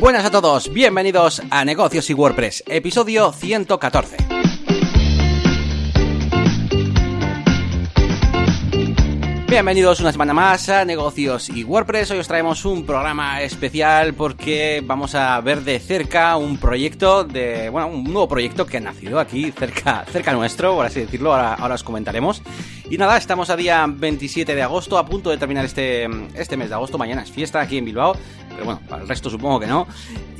Buenas a todos, bienvenidos a Negocios y WordPress, episodio 114. Bienvenidos una semana más a Negocios y WordPress. Hoy os traemos un programa especial porque vamos a ver de cerca un proyecto de, bueno, un nuevo proyecto que ha nacido aquí cerca, cerca nuestro, por así decirlo. Ahora, ahora os comentaremos. Y nada, estamos a día 27 de agosto, a punto de terminar este, este mes de agosto. Mañana es fiesta aquí en Bilbao pero bueno, para el resto supongo que no.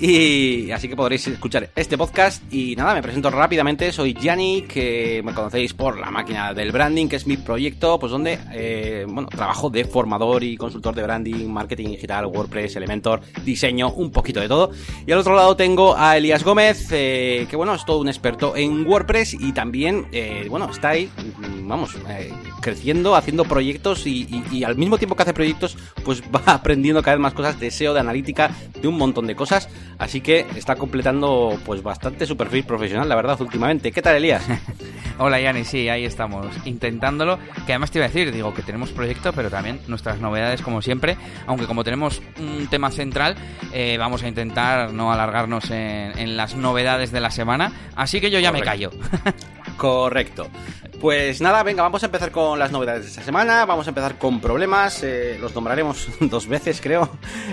Y así que podréis escuchar este podcast. Y nada, me presento rápidamente. Soy Yanni, que me conocéis por la máquina del branding, que es mi proyecto, pues donde, eh, bueno, trabajo de formador y consultor de branding, marketing digital, WordPress, Elementor, diseño, un poquito de todo. Y al otro lado tengo a Elías Gómez, eh, que bueno, es todo un experto en WordPress y también, eh, bueno, está ahí, vamos, creciendo, haciendo proyectos y, al mismo tiempo que hace proyectos, pues va aprendiendo cada vez más cosas de SEO, de analítica, de un montón de cosas. Así que está completando pues bastante su perfil profesional, la verdad, últimamente. ¿Qué tal, Elías? Hola, Yanni, sí, ahí estamos, intentándolo. Que además te iba a decir, digo, que tenemos proyecto, pero también nuestras novedades, como siempre. Aunque como tenemos un tema central, eh, vamos a intentar no alargarnos en, las novedades de la semana. Así que yo ya me callo. Correcto. Pues nada, venga, vamos a empezar con las novedades de esta semana. Vamos a empezar con problemas. Eh, los nombraremos dos veces, creo,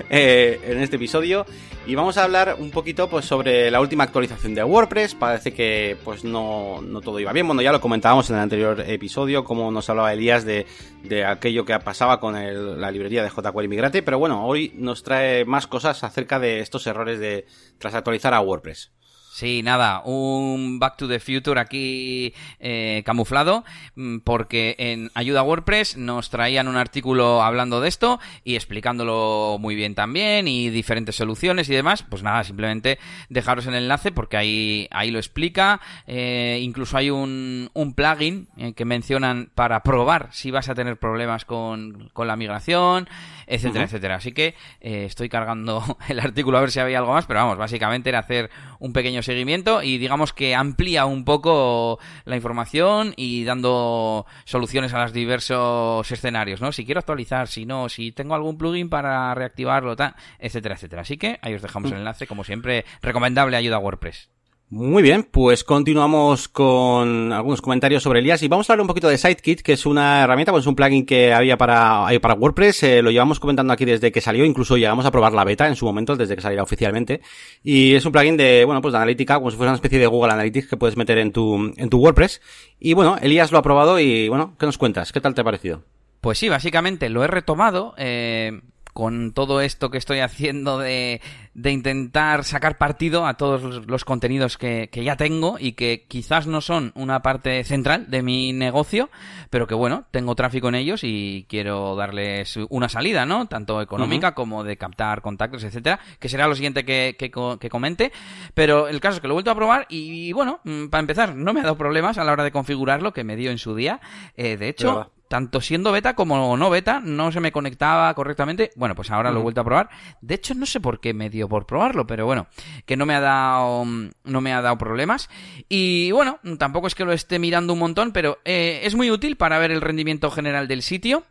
eh, en este episodio. Y vamos a hablar un poquito pues, sobre la última actualización de WordPress. Parece que pues no, no todo iba bien. Bueno, ya lo comentábamos en el anterior episodio, como nos hablaba Elías de, de aquello que pasaba con la librería de jQuery Migrate. Pero bueno, hoy nos trae más cosas acerca de estos errores de tras actualizar a WordPress. Sí, nada, un Back to the Future aquí eh, camuflado, mm, porque en Ayuda WordPress nos traían un artículo hablando de esto y explicándolo muy bien también y diferentes soluciones y demás. Pues nada, simplemente dejaros el enlace porque ahí, ahí lo explica. Eh, incluso hay un, un plugin eh, que mencionan para probar si vas a tener problemas con, con la migración, etcétera, etcétera. Así que estoy cargando el artículo a ver si había algo más, pero vamos, básicamente era hacer un pequeño seguimiento y digamos que amplía un poco la información y dando soluciones a los diversos escenarios, ¿no? Si quiero actualizar, si no, si tengo algún plugin para reactivarlo, etcétera, etcétera. Así que ahí os dejamos el enlace, como siempre, recomendable ayuda a WordPress. Muy bien, pues continuamos con algunos comentarios sobre Elías y vamos a hablar un poquito de Sidekit, que es una herramienta, pues un plugin que había para, para WordPress, eh, lo llevamos comentando aquí desde que salió, incluso llegamos a probar la beta en su momento, desde que saliera oficialmente, y es un plugin de, bueno, pues de analítica, como si fuera una especie de Google Analytics que puedes meter en tu, en tu WordPress, y bueno, Elías lo ha probado y bueno, ¿qué nos cuentas? ¿Qué tal te ha parecido? Pues sí, básicamente lo he retomado, eh, con todo esto que estoy haciendo de, de intentar sacar partido a todos los, contenidos que, que, ya tengo y que quizás no son una parte central de mi negocio, pero que bueno, tengo tráfico en ellos y quiero darles una salida, ¿no? Tanto económica como de captar contactos, etcétera, que será lo siguiente que, que, que, comente. Pero el caso es que lo he vuelto a probar y, bueno, mm, para empezar, no me ha dado problemas a la hora de configurarlo, que me dio en su día. Eh, de hecho, tanto siendo beta como no beta, no se me conectaba correctamente. Bueno, pues ahora lo he vuelto a probar. De hecho, no sé por qué me dio por probarlo, pero bueno, que no me ha dado, no me ha dado problemas. Y bueno, tampoco es que lo esté mirando un montón, pero eh, es muy útil para ver el rendimiento general del sitio.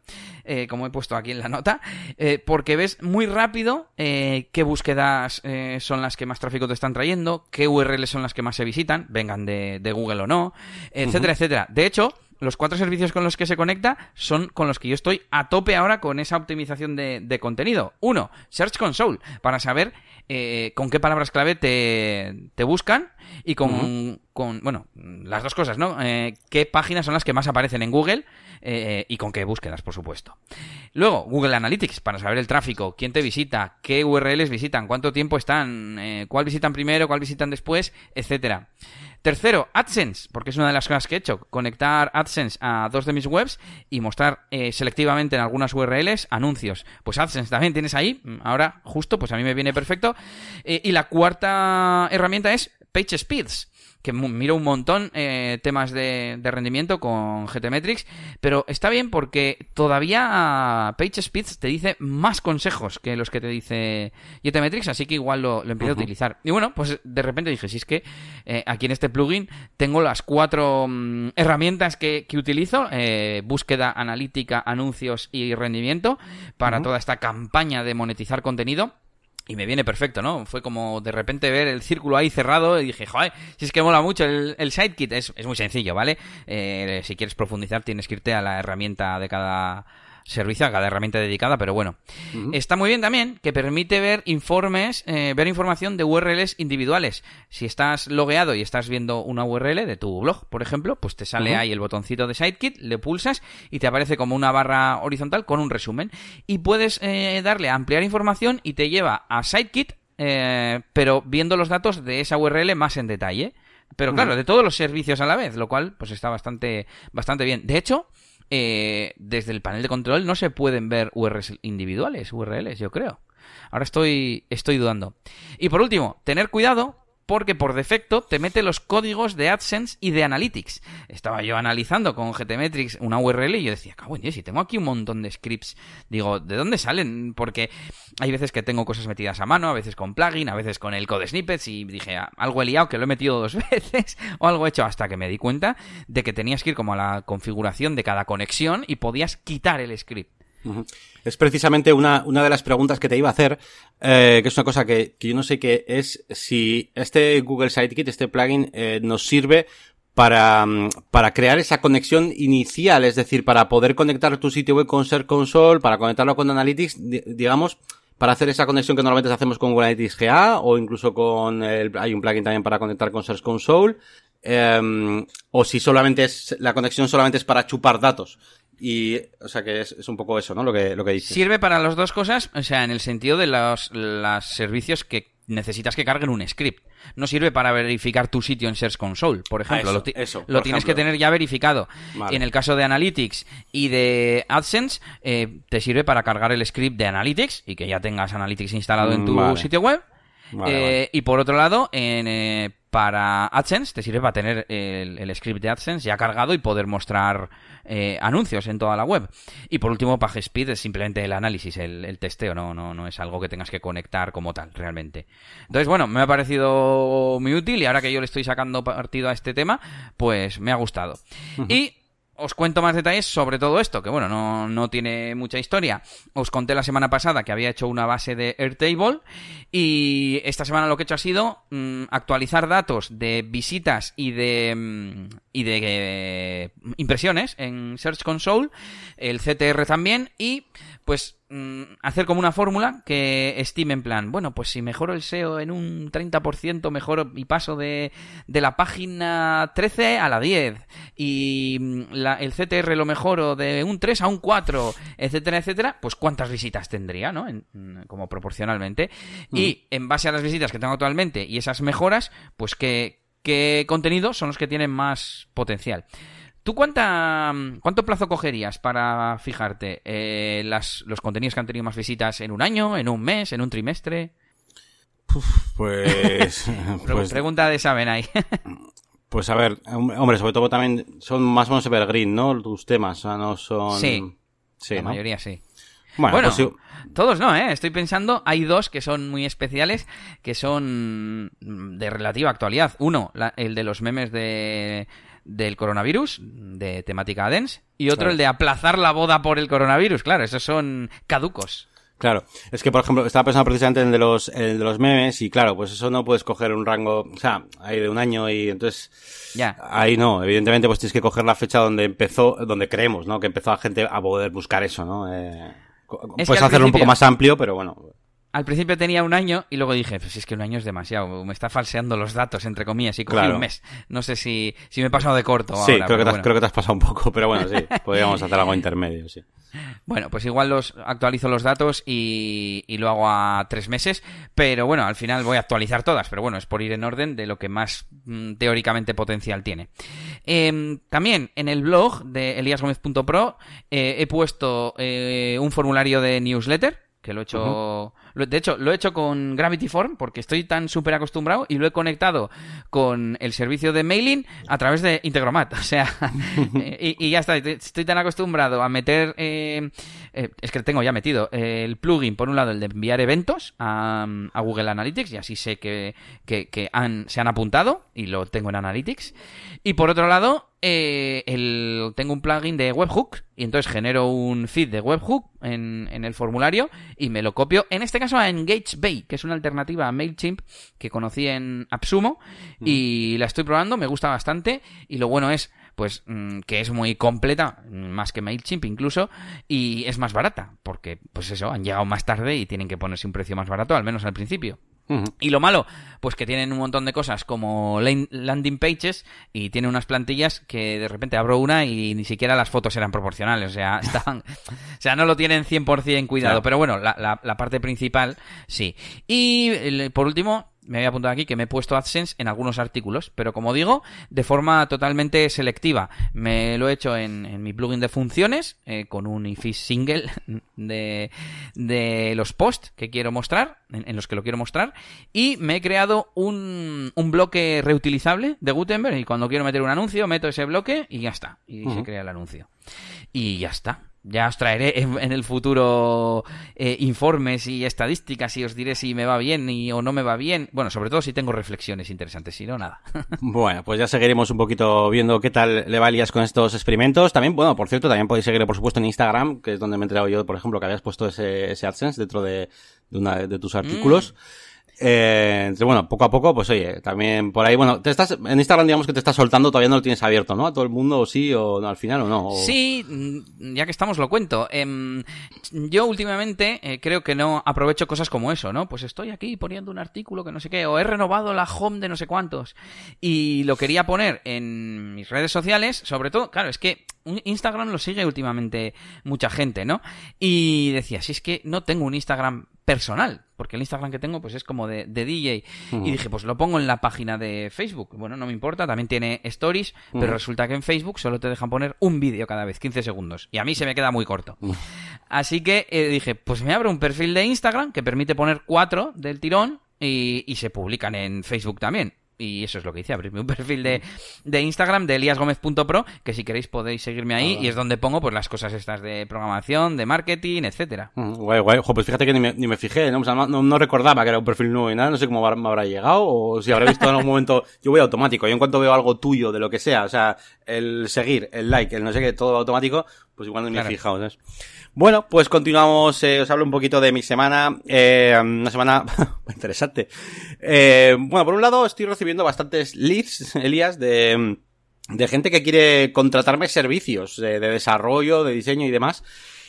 Eh, como he puesto aquí en la nota, eh, porque ves muy rápido qué búsquedas son las que más tráfico te están trayendo, qué URLs son las que más se visitan, vengan de, Google o no, etcétera, etcétera. De hecho, los cuatro servicios con los que se conecta son con los que yo estoy a tope ahora con esa optimización de, contenido. Uno, Search Console, para saber eh, con qué palabras clave te, te buscan y con, con, bueno, las dos cosas, ¿no? Eh, qué páginas son las que más aparecen en Google eh, y con qué búsquedas, por supuesto. Luego, Google Analytics, para saber el tráfico, quién te visita, qué URLs visitan, cuánto tiempo están, cuál visitan primero, cuál visitan después, etcétera. Tercero, AdSense, porque es una de las cosas que he hecho, conectar AdSense a dos de mis webs y mostrar eh, selectivamente en algunas URLs anuncios. Pues AdSense también tienes ahí, ahora justo, pues a mí me viene perfecto. Eh, y la cuarta herramienta es PageSpeeds que miro un montón eh, temas de, rendimiento con GTmetrix, pero está bien porque todavía PageSpeed te dice más consejos que los que te dice GTmetrix, así que igual lo, empiezo a utilizar. Y bueno, pues de repente dije, si es que eh, aquí en este plugin tengo las cuatro mm, herramientas que, utilizo, eh, búsqueda analítica, anuncios y rendimiento, para toda esta campaña de monetizar contenido. Y me viene perfecto, ¿no? Fue como de repente ver el círculo ahí cerrado y dije, joder, si es que mola mucho el, el sidekit, es, es muy sencillo, ¿vale? Eh, si quieres profundizar tienes que irte a la herramienta de cada servicio a cada herramienta dedicada, pero bueno. Está muy bien también que permite ver informes, eh, ver información de URLs individuales. Si estás logueado y estás viendo una URL de tu blog, por ejemplo, pues te sale ahí el botoncito de SiteKit, le pulsas y te aparece como una barra horizontal con un resumen. Y puedes eh, darle a ampliar información y te lleva a SiteKit, eh, pero viendo los datos de esa URL más en detalle. Pero claro, de todos los servicios a la vez, lo cual pues está bastante, bastante bien. De hecho, eh, desde el panel de control no se pueden ver URLs individuales, URLs, yo creo. Ahora estoy, estoy dudando. Y por último, tener cuidado porque por defecto te mete los códigos de AdSense y de Analytics. Estaba yo analizando con GTmetrix una URL y yo decía, cabrón, si tengo aquí un montón de scripts, digo, ¿de dónde salen? Porque hay veces que tengo cosas metidas a mano, a veces con plugin, a veces con el code snippets y dije, ah, algo he liado que lo he metido dos veces o algo he hecho hasta que me di cuenta de que tenías que ir como a la configuración de cada conexión y podías quitar el script. Es precisamente una, una de las preguntas que te iba a hacer, eh, que es una cosa que, que, yo no sé qué es si este Google Sitekit, este plugin, eh, nos sirve para, mm, para crear esa conexión inicial, es decir, para poder conectar tu sitio web con Search Console, para conectarlo con Analytics, digamos, para hacer esa conexión que normalmente hacemos con Google Analytics GA o incluso con el, hay un plugin también para conectar con Search Console. Eh, o si solamente es, la conexión solamente es para chupar datos. Y, o sea, que es, un poco eso, ¿no? Lo que, lo que dices. Sirve para las dos cosas, o sea, en el sentido de los, los servicios que necesitas que carguen un script. No sirve para verificar tu sitio en Search Console, por ejemplo. Ah, eso, lo, tienes que tener ya verificado. En el caso de Analytics y de AdSense, eh, te sirve para cargar el script de Analytics y que ya tengas Analytics instalado en tu sitio web. Eh, y por otro lado, en, eh, para AdSense te sirve para tener el, script de AdSense ya cargado y poder mostrar eh, anuncios en toda la web. Y por último, PageSpeed es simplemente el análisis, el, testeo, no, no, no es algo que tengas que conectar como tal, realmente. Entonces, bueno, me ha parecido muy útil y ahora que yo le estoy sacando partido a este tema, pues me ha gustado. Y os cuento más detalles sobre todo esto, que bueno, no, no, tiene mucha historia. Os conté la semana pasada que había hecho una base de Airtable y esta semana lo que he hecho ha sido mm, actualizar datos de visitas y de, mm, y de eh, impresiones en Search Console, el CTR también y pues hacer como una fórmula que estime en plan, bueno, pues si mejoro el SEO en un 30%, mejoro y paso de, de la página 13 a la 10 y mm, la, el CTR lo mejoro de un 3 a un 4, etcétera, etcétera, pues cuántas visitas tendría, ¿no? Mm, como proporcionalmente. Y en base a las visitas que tengo actualmente y esas mejoras, pues qué, qué contenidos son los que tienen más potencial. ¿Tú cuánta, cuánto plazo cogerías para fijarte eh, las, los contenidos que han tenido más visitas en un año, en un mes, en un trimestre? pues, pues, Pregunta de Saben ahí. pues a ver, hombre, sobre todo también son más o menos evergreen, ¿no? Tus temas, o sea, no son... Sí, sí la mayoría sí. Bueno, pues todos no, ¿eh? Estoy pensando, hay dos que son muy especiales, que son de relativa actualidad. Uno, el de los memes de del coronavirus, de temática dense, y otro el de aplazar la boda por el coronavirus. Claro, esos son caducos. Claro, es que por ejemplo, estaba pensando precisamente en el de los, de los memes y claro, pues eso no puedes coger un rango, o sea, ahí de un año y entonces, ya. ahí no, evidentemente pues tienes que coger la fecha donde empezó, donde creemos, ¿no? Que empezó la gente a poder buscar eso, ¿no? Eh, puedes hacerlo un poco más amplio, pero bueno. Al principio tenía un año y luego dije, pues es que un año es demasiado, me está falseando los datos, entre comillas, y cogí un mes. No sé si, si me he pasado de corto. Sí, creo, que te, creo que te has pasado un poco, pero bueno, sí, podríamos hacer algo intermedio, sí. Bueno, pues igual los actualizo los datos y, y, lo hago a tres meses, pero bueno, al final voy a actualizar todas, pero bueno, es por ir en orden de lo que más mm, teóricamente potencial tiene. Em, también en el blog de eliasgomez.pro eh, he puesto eh, un formulario de newsletter, que lo he hecho... De hecho, lo he hecho con Gravity Form porque estoy tan súper acostumbrado y lo he conectado con el servicio de mailing a través de Integromat. O sea, y, ya está. Estoy tan acostumbrado a meter eh, eh, es que tengo ya metido el plugin, por un lado, el de enviar eventos a, Google Analytics, y así sé que, que, han, se han apuntado y lo tengo en Analytics. Y por otro lado, eh, el, tengo un plugin de webhook y entonces genero un feed de webhook en, en el formulario y me lo copio, en este caso a EngageBay, que es una alternativa a MailChimp que conocí en Absumo y la estoy probando, me gusta bastante y lo bueno es pues mm, que es muy completa, más que MailChimp incluso, y es más barata, porque pues eso, han llegado más tarde y tienen que ponerse un precio más barato, al menos al principio. Y lo malo, pues que tienen un montón de cosas como landing pages y tiene unas plantillas que de repente abro una y ni siquiera las fotos eran proporcionales, o sea, están, o sea, no lo tienen 100% cuidado, pero bueno, la, la, parte principal sí. Y por último, me había apuntado aquí que me he puesto AdSense en algunos artículos, pero como digo, de forma totalmente selectiva. Me lo he hecho en, mi plugin de funciones, eh, con un ifis single de, de los posts que quiero mostrar, en, los que lo quiero mostrar, y me he creado un, un bloque reutilizable de Gutenberg, y cuando quiero meter un anuncio, meto ese bloque y ya está, y se crea el anuncio. Y ya está ya os traeré en, el futuro eh, informes y estadísticas y os diré si me va bien y, o no me va bien. Bueno, sobre todo si tengo reflexiones interesantes, si no, nada. bueno, pues ya seguiremos un poquito viendo qué tal le valías con estos experimentos. También, bueno, por cierto, también podéis seguirlo, por supuesto, en Instagram, que es donde me he enterado yo, por ejemplo, que habías puesto ese, ese AdSense dentro de, de, una, de tus artículos. Mm. Eh, bueno, poco a poco, pues oye, también por ahí, bueno, te estás, en Instagram digamos que te estás soltando, todavía no lo tienes abierto, ¿no? A todo el mundo, o sí, o no, al final, o no. Sí, mm, ya que estamos lo cuento. Em, yo últimamente eh, creo que no aprovecho cosas como eso, ¿no? Pues estoy aquí poniendo un artículo que no sé qué, o he renovado la home de no sé cuántos, y lo quería poner en mis redes sociales, sobre todo, claro, es que Instagram lo sigue últimamente mucha gente, ¿no? Y decía, si es que no tengo un Instagram personal, porque el Instagram que tengo pues es como de, DJ. Y dije, pues lo pongo en la página de Facebook. Bueno, no me importa, también tiene stories, pero resulta que en Facebook solo te dejan poner un vídeo cada vez, 15 segundos. Y a mí se me queda muy corto. Así que eh, dije, pues me abro un perfil de Instagram que permite poner cuatro del tirón y, y se publican en Facebook también. Y eso es lo que hice, abrirme un perfil de, de Instagram de eliasgomez.pro, que si queréis podéis seguirme ahí, y es donde pongo pues las cosas estas de programación, de marketing, etcétera. Guay, guay. pues fíjate que ni me, ni me fijé, ¿no? no, recordaba que era un perfil nuevo y nada, no sé cómo me habrá llegado, o si habré visto en algún momento, yo voy automático, yo en cuanto veo algo tuyo, de lo que sea, o sea, el seguir, el like, el no sé qué, todo automático, pues igual no me he fijado, ¿sabes? Bueno, pues continuamos, eh, os hablo un poquito de mi semana, eh, una semana interesante. Eh, bueno, por un lado estoy recibiendo bastantes leads, Elías, de, de gente que quiere contratarme servicios de, desarrollo, de diseño y demás.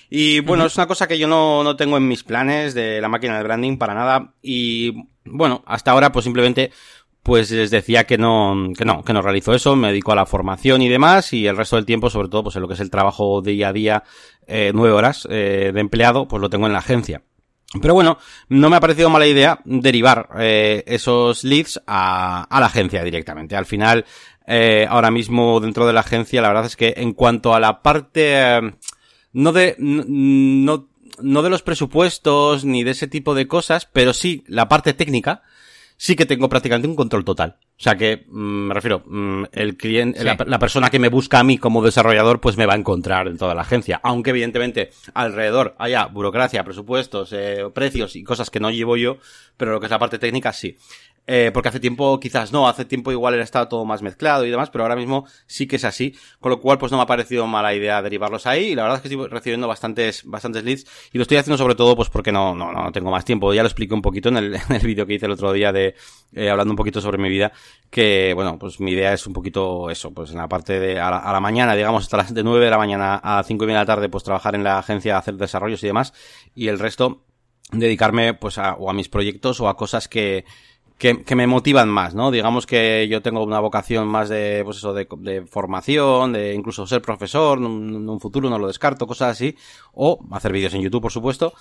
Y bueno, es una cosa que yo no, no tengo en mis planes de la máquina de branding para nada. Y bueno, hasta ahora pues simplemente pues les decía que no, que no, que no realizo eso, me dedico a la formación y demás, y el resto del tiempo, sobre todo, pues en lo que es el trabajo día a día, eh, nueve horas eh, de empleado, pues lo tengo en la agencia. Pero bueno, no me ha parecido mala idea derivar eh, esos leads a, la agencia directamente. Al final, eh, ahora mismo dentro de la agencia, la verdad es que en cuanto a la parte, eh, no de, no, no de los presupuestos ni de ese tipo de cosas, pero sí la parte técnica, sí que tengo prácticamente un control total. O sea que, mm, me refiero, mm, el cliente, la, persona que me busca a mí como desarrollador, pues me va a encontrar en toda la agencia. Aunque evidentemente alrededor haya burocracia, presupuestos, eh, precios y cosas que no llevo yo, pero lo que es la parte técnica sí. Eh, porque hace tiempo quizás no, hace tiempo igual era estado todo más mezclado y demás, pero ahora mismo sí que es así, con lo cual pues no me ha parecido mala idea derivarlos ahí y la verdad es que estoy recibiendo bastantes, bastantes leads y lo estoy haciendo sobre todo pues porque no, no, no tengo más tiempo, ya lo expliqué un poquito en el, en el vídeo que hice el otro día de, eh, hablando un poquito sobre mi vida, que bueno, pues mi idea es un poquito eso, pues en la parte de a la, mañana, digamos hasta las de 9 de la mañana a 5 y media de la tarde pues trabajar en la agencia, a hacer desarrollos y demás. Y el resto dedicarme pues a, o a mis proyectos o a cosas que, que, que, me motivan más, ¿no? Digamos que yo tengo una vocación más de, pues eso, de, de formación, de incluso ser profesor, en un futuro no lo descarto, cosas así, o hacer vídeos en YouTube, por supuesto,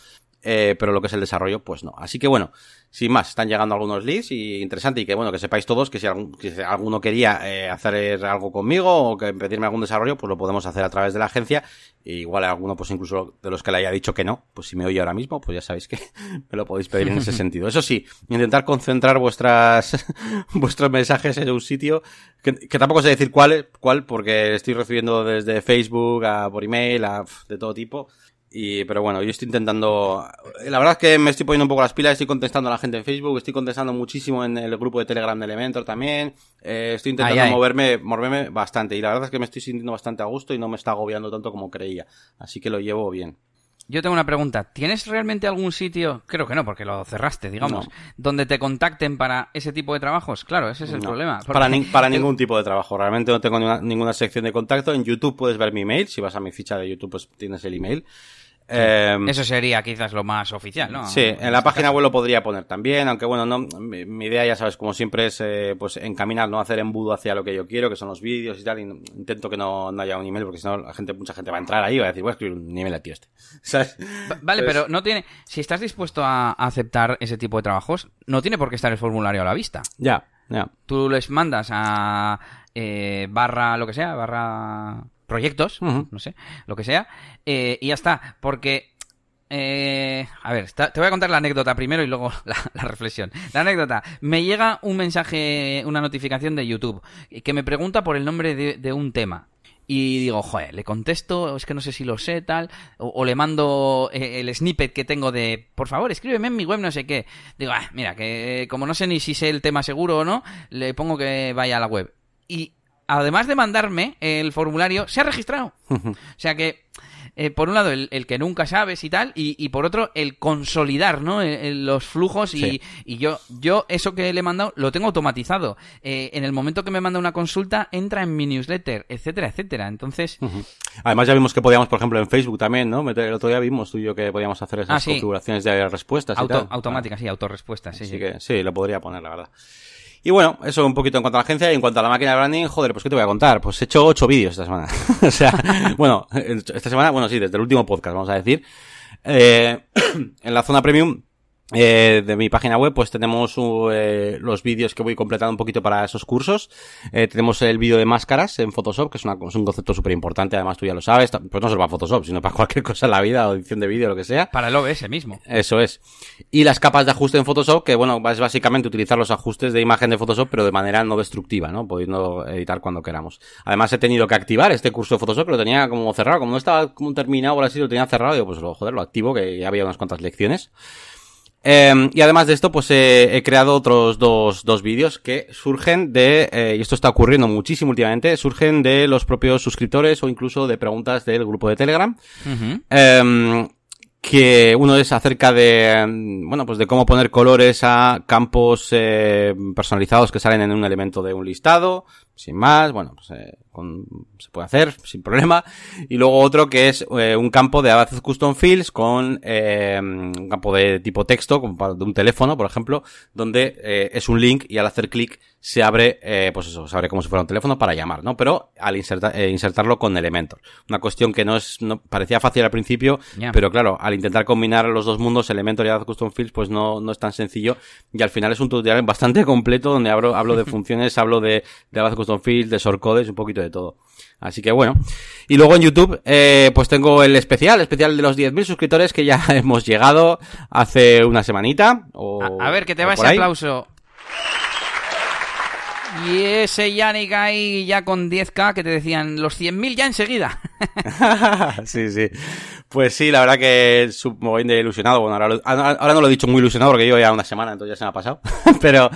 eh, pero lo que es el desarrollo, pues no. Así que bueno, sin más, están llegando algunos leads y interesante y que bueno, que sepáis todos que si, alguno quería eh, hacer algo conmigo o que pedirme algún desarrollo, pues lo podemos hacer a través de la agencia. igual alguno, pues incluso de los que le haya dicho que no, pues si me oye ahora mismo, pues ya sabéis que me lo podéis pedir en ese sentido. Eso sí, intentar concentrar vuestras, vuestros mensajes en un sitio que, tampoco sé decir cuál, cuál, porque estoy recibiendo desde Facebook, a, por email, a, de todo tipo Y, pero bueno, yo estoy intentando. La verdad es que me estoy poniendo un poco las pilas, estoy contestando a la gente en Facebook, estoy contestando muchísimo en el grupo de Telegram de Elementor también. Eh, estoy intentando Ay, ay. moverme, moverme bastante. Y la verdad es que me estoy sintiendo bastante a gusto y no me está agobiando tanto como creía. Así que lo llevo bien. Yo tengo una pregunta. ¿Tienes realmente algún sitio, creo que no, porque lo cerraste, digamos, No. donde te contacten para ese tipo de trabajos? Claro, ese es el No, problema. Para, ni- para ningún tipo de trabajo. Realmente no tengo ninguna, ninguna sección de contacto. En YouTube puedes ver mi email. Si vas a mi ficha de YouTube, pues tienes el email. Eh, Eso sería quizás lo más oficial, ¿no? Sí, en la página web lo podría poner también, aunque bueno, no, mi, mi idea ya sabes, como siempre es eh, pues encaminar, no hacer embudo hacia lo que yo quiero, que son los vídeos y tal, y no- intento que no, no haya un email, porque si no la gente, mucha gente va a entrar ahí y va a decir, voy a escribir un email a tío este. ¿Sabes? Va- Vale, Pues- pero no tiene. Si estás dispuesto a a aceptar ese tipo de trabajos, no tiene por qué estar el formulario a la vista. Ya, ya. Tú les mandas a eh, barra lo que sea, barra proyectos, no sé, lo que sea, eh, y ya está. Porque. eh, a ver, está- te voy a contar la anécdota primero y luego la, la reflexión. La anécdota. Me llega un mensaje, una notificación de YouTube que me pregunta por el nombre de, de un tema. Y digo, joder, le contesto, es que no sé si lo sé, tal, o, o le mando eh, el snippet que tengo de, por favor, escríbeme en mi web, no sé qué. Digo, ah, mira, que como no sé ni si sé el tema seguro o no, le pongo que vaya a la web. Y además de mandarme el formulario, se ha registrado. O sea que, eh, por un lado, el, el que nunca sabes y tal, y, y por otro, el consolidar, ¿no? El- el- los flujos y, Sí. y yo, yo eso que le he mandado lo tengo automatizado. Eh, en el momento que me manda una consulta, entra en mi newsletter, etcétera, etcétera. Entonces. Además ya vimos que podíamos, por ejemplo, en Facebook también, ¿no? El otro día vimos tú y yo que podíamos hacer esas Ah, sí. configuraciones de respuestas y auto, tal. automática, sí, autorrespuesta, sí, Así sí. que sí, lo podría poner, la verdad. Y bueno, eso un poquito en cuanto a la agencia y en cuanto a la máquina de branding, joder, pues qué te voy a contar. Pues he hecho ocho vídeos esta semana. o sea, bueno, esta semana, bueno, sí, desde el último podcast, vamos a decir. Eh, en la zona premium eh, de mi página web, pues tenemos uh, eh, los vídeos que voy completando un poquito para esos cursos. Eh, tenemos el vídeo de máscaras en Photoshop, que es, una- es un concepto súper importante, además tú ya lo sabes, pues no solo para Photoshop, sino para cualquier cosa en la vida, o edición de vídeo, lo que sea. Para el OBS mismo. Eso es. Y las capas de ajuste en Photoshop, que bueno, es básicamente utilizar los ajustes de imagen de Photoshop, pero de manera no destructiva, ¿no? Pudiendo editar cuando queramos. Además he tenido que activar este curso de Photoshop, que lo tenía como cerrado, como no estaba como terminado o así, lo tenía cerrado, digo, pues lo, joder, lo activo, que ya había unas cuantas lecciones. Eh, y además de esto, pues eh, he creado otros dos, dos vídeos que surgen de, eh, y esto está ocurriendo muchísimo últimamente, surgen de los propios suscriptores o incluso de preguntas del grupo de Telegram. Em, que uno es acerca de, em, bueno, pues de cómo poner colores a campos eh, personalizados que salen en un elemento de un listado, sin más, bueno, pues eh, con- se puede hacer sin problema. Y luego otro que es eh, un campo de Abacus Custom Fields con eh, un campo de tipo texto, como para- de un teléfono, por ejemplo, donde eh, es un link y al hacer clic se abre, eh, pues eso, se abre como si fuera un teléfono para llamar, ¿no? Pero al inserta- eh, insertarlo con Elementor. Una cuestión que no es, no, parecía fácil al principio, pero claro, al intentar combinar los dos mundos, Elementor y Abacus Custom Fields, pues no, no es tan sencillo. Y al final es un tutorial bastante completo donde hablo, hablo de funciones, hablo de, de Abacus Custom Fields, de shortcodes, un poquito de todo. Así que bueno. Y luego en YouTube, eh, pues tengo el especial, especial de los 10.000 suscriptores que ya hemos llegado hace una semanita. O, A, a ver, que te va ese ahí. aplauso. Y ese Yannick ahí ya con 10k que te decían los 100.000 ya enseguida. sí, sí. Pues sí, la verdad que mogollón de ilusionado. Bueno, ahora, ahora ahora no lo he dicho muy ilusionado porque llevo ya una semana, entonces ya se me ha pasado. pero,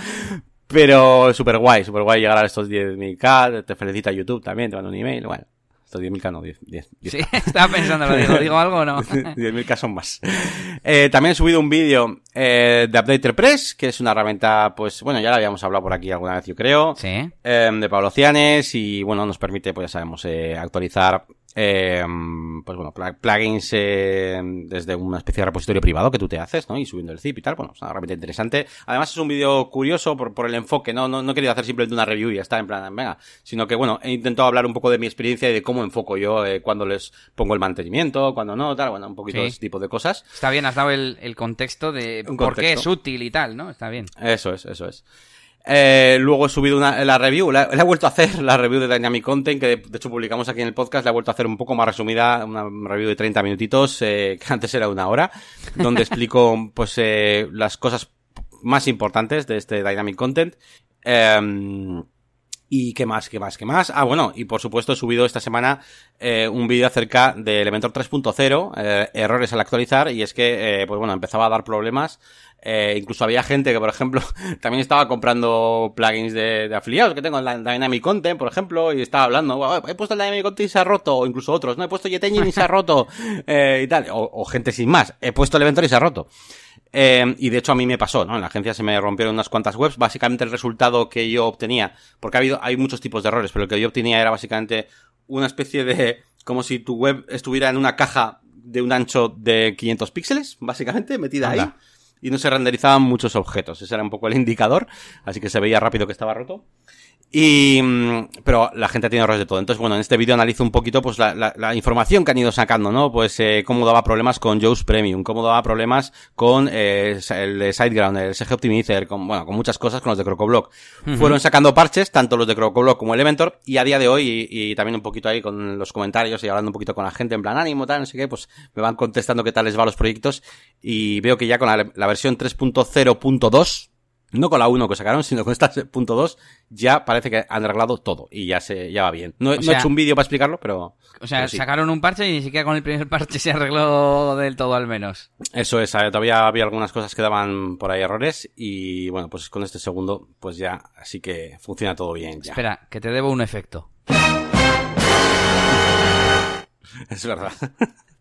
pero súper guay, súper guay llegar a estos 10.000k. Te felicita YouTube también, te mando un email. Bueno, estos 10.000k no, 10, 10, 10. Sí, estaba pensando, lo digo, ¿digo algo o no? 10.000k son más. Eh, también he subido un vídeo eh, de Updater Press, que es una herramienta, pues bueno, ya la habíamos hablado por aquí alguna vez, yo creo. Sí. eh, de Pablo Cianes y bueno, nos permite, pues ya sabemos, eh, actualizar eh, pues bueno, plugins eh, desde una especie de repositorio privado que tú te haces, ¿no? Y subiendo el zip y tal, bueno, es una herramienta interesante. Además es un vídeo curioso por, por el enfoque, ¿no? No, no he querido hacer simplemente una review y ya está, en plan, venga, sino que bueno, he intentado hablar un poco de mi experiencia y de cómo enfoco yo eh, cuando les pongo el mantenimiento, cuando no, tal, bueno, un poquito Sí. de ese tipo de cosas. Está bien, has dado el, el contexto de Un por qué es útil y tal, ¿no? Está bien. Eso es, eso es. Eh, luego he subido una, la review, la, la he vuelto a hacer, la review de Dynamic Content, que de, de hecho publicamos aquí en el podcast, la he vuelto a hacer un poco más resumida, una review de 30 minutitos, eh, que antes era una hora, donde explico, pues, eh, las cosas más importantes de este Dynamic Content. Eh, ¿Y qué más? ¿Qué más? ¿Qué más? Ah, bueno, y por supuesto he subido esta semana eh, un vídeo acerca de Elementor 3.0, eh, errores al actualizar, y es que, eh, pues bueno, empezaba a dar problemas. Eh, incluso había gente que, por ejemplo, también estaba comprando plugins de, de afiliados que tengo en la Dynamic Content, por ejemplo, y estaba hablando, "Wow, he puesto el Dynamic Content y se ha roto, o incluso otros, no, he puesto Jet Engine y se ha roto, eh, y tal, o, o gente sin más, he puesto Elementor y se ha roto. Eh, y de hecho a mí me pasó, ¿no? En la agencia se me rompieron unas cuantas webs. Básicamente el resultado que yo obtenía, porque ha habido, hay muchos tipos de errores, pero el que yo obtenía era básicamente una especie de, como si tu web estuviera en una caja de un ancho de 500 píxeles, básicamente, metida ahí. Y no se renderizaban muchos objetos. Ese era un poco el indicador. Así que se veía rápido que estaba roto. Y, mm, pero la gente tiene errores de todo. Entonces, bueno, en este vídeo analizo un poquito, pues, la, la, la información que han ido sacando, ¿no? Pues, eh, cómo daba problemas con Joe's Premium, cómo daba problemas con, eh, el de SiteGround, el SG Optimizer, con, bueno, con muchas cosas con los de CrocoBlock. Fueron sacando parches, tanto los de CrocoBlock como Elementor, y a día de hoy, y, y también un poquito ahí con los comentarios y hablando un poquito con la gente en plan ánimo, tal, no sé qué, pues, me van contestando qué tal les va a los proyectos, y veo que ya con la, la versión 3.0.2, no con la 1 que sacaron, sino con esta punto 2, ya parece que han arreglado todo y ya se ya va bien. No, no sea- he hecho un vídeo para explicarlo, pero, O sea, pero sí. sacaron un parche y ni siquiera con el primer parche se arregló del todo al menos. eso es, eh, todavía había algunas cosas que daban por ahí errores y bueno, pues con este segundo pues ya así que funciona todo bien ya. Espera, que te debo un efecto. Es verdad.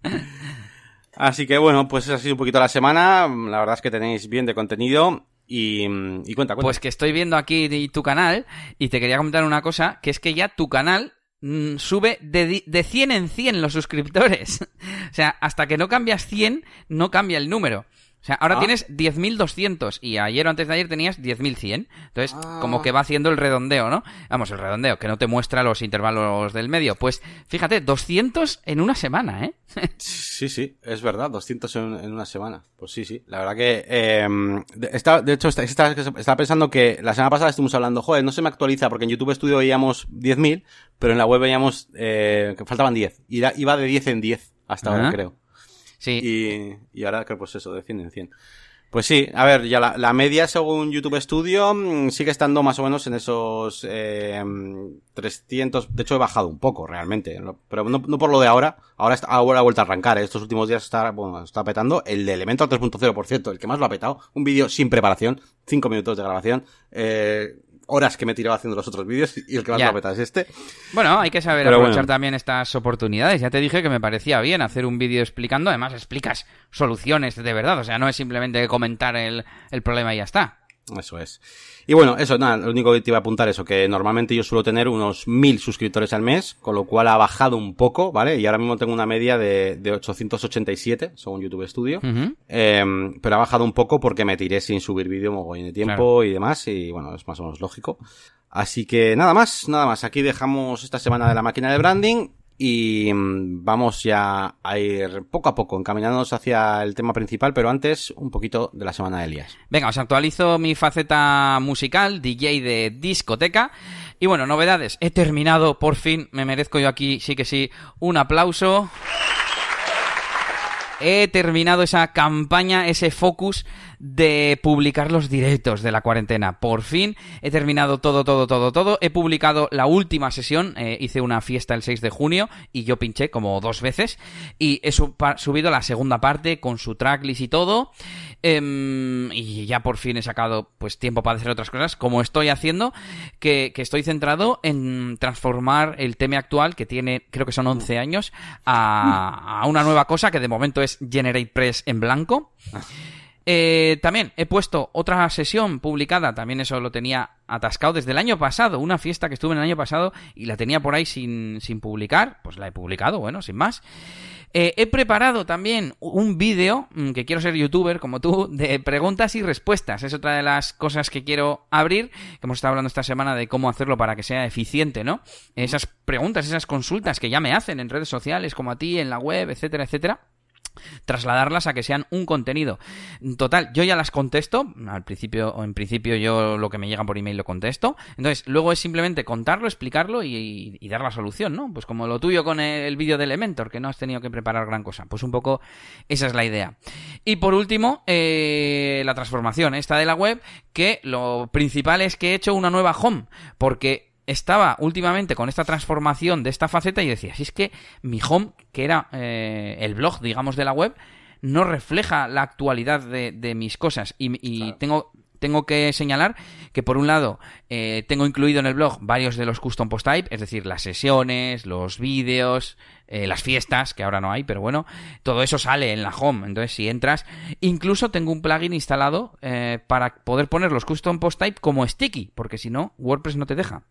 Así que bueno, pues esa ha sido un poquito la semana. La verdad es que tenéis bien de contenido y, y cuenta, cuenta. Pues que estoy viendo aquí tu canal y te quería comentar una cosa, que es que ya tu canal mm, sube de, de 100 en 100 los suscriptores. o sea, hasta que no cambias 100, no cambia el número. O sea, ahora Ah. tienes 10.200 y ayer o antes de ayer tenías 10.100. Entonces, Ah. como que va haciendo el redondeo, ¿no? Vamos, el redondeo, que no te muestra los intervalos del medio. Pues, fíjate, 200 en una semana, ¿eh? Sí, sí, es verdad, 200 en, en una semana. Pues sí, sí, la verdad que... Eh, de, está- de hecho, está- está- estaba pensando que la semana pasada estuvimos hablando, joder, no se me actualiza porque en YouTube Studio veíamos 10.000, pero en la web veíamos eh, que faltaban 10. Y iba de 10 en 10 hasta ahora, creo. Sí. Y, y ahora, que pues eso, de 100 en 100. Pues sí, a ver, ya la, la media según YouTube Studio mm, sigue estando más o menos en esos eh, 300, de hecho he bajado un poco realmente, pero no, no por lo de ahora, ahora ha vuelto a arrancar, ¿eh? estos últimos días está, bueno, está petando el de Elementor 3.0, por cierto, el que más lo ha petado, un vídeo sin preparación, 5 minutos de grabación, eh, horas que me he tirado haciendo los otros vídeos y el que más petado es este. Bueno, hay que saber Pero aprovechar bueno. también estas oportunidades. Ya te dije que me parecía bien hacer un vídeo explicando. Además, explicas soluciones de verdad. O sea, no es simplemente comentar el, el problema y ya está. Eso es. Y bueno, eso, nada, lo único que te iba a apuntar eso, que normalmente yo suelo tener unos mil suscriptores al mes, con lo cual ha bajado un poco, ¿vale? Y ahora mismo tengo una media de, de 887, según YouTube Studio. Eh, pero ha bajado un poco porque me tiré sin subir vídeo mogollón de tiempo Claro. y demás, y bueno, es más o menos lógico. Así que nada más, nada más. Aquí dejamos esta semana de la máquina de branding y mm, vamos ya a ir poco a poco encaminándonos hacia el tema principal, pero antes un poquito de la semana de Elías. Venga, os actualizo mi faceta musical, DJ de discoteca. Y bueno, novedades. He terminado, por fin, me merezco yo aquí, sí que sí, un aplauso. He terminado esa campaña, ese focus de publicar los directos de la cuarentena. Por fin he terminado todo, todo, todo, todo. He publicado la última sesión. eh, hice una fiesta el 6 de junio y yo pinché como dos veces. Y he subido la segunda parte con su tracklist y todo. Em, y ya por fin he sacado pues tiempo para hacer otras cosas, como estoy haciendo, que, estoy centrado en transformar el tema actual, que tiene, creo que son 11 años, a, una nueva cosa que de momento es GeneratePress en blanco. Eh, también he puesto otra sesión publicada, también eso lo tenía atascado desde el año pasado, una fiesta que estuve en el año pasado y la tenía por ahí sin, sin publicar, pues la he publicado, bueno, sin más. Eh, he preparado también un vídeo, mm, que quiero ser youtuber como tú, de preguntas y respuestas. Es otra de las cosas que quiero abrir, que hemos estado hablando esta semana de cómo hacerlo para que sea eficiente, ¿no? Esas preguntas, esas consultas que ya me hacen en redes sociales, como a ti, en la web, etcétera, etcétera trasladarlas a que sean un contenido. Total, yo ya las contesto, al principio o en principio yo lo que me llega por email lo contesto, entonces luego es simplemente contarlo, explicarlo y, dar la solución, ¿no? Pues como lo tuyo con el, el vídeo de Elementor, que no has tenido que preparar gran cosa, pues un poco esa es la idea. Y por último, eh, la transformación esta de la web, que lo principal es que he hecho una nueva home, porque estaba últimamente con esta transformación de esta faceta y decía, si es que mi home, que era eh, el blog, digamos, de la web, no refleja la actualidad de, mis cosas y, tengo tengo que señalar que por un lado eh, tengo incluido en el blog varios de los custom post type, es decir, las sesiones, los vídeos, eh, las fiestas, que ahora no hay, pero bueno, todo eso sale en la home. Entonces, si entras, incluso tengo un plugin instalado eh, para poder poner los custom post type como sticky, porque si no, WordPress no te deja.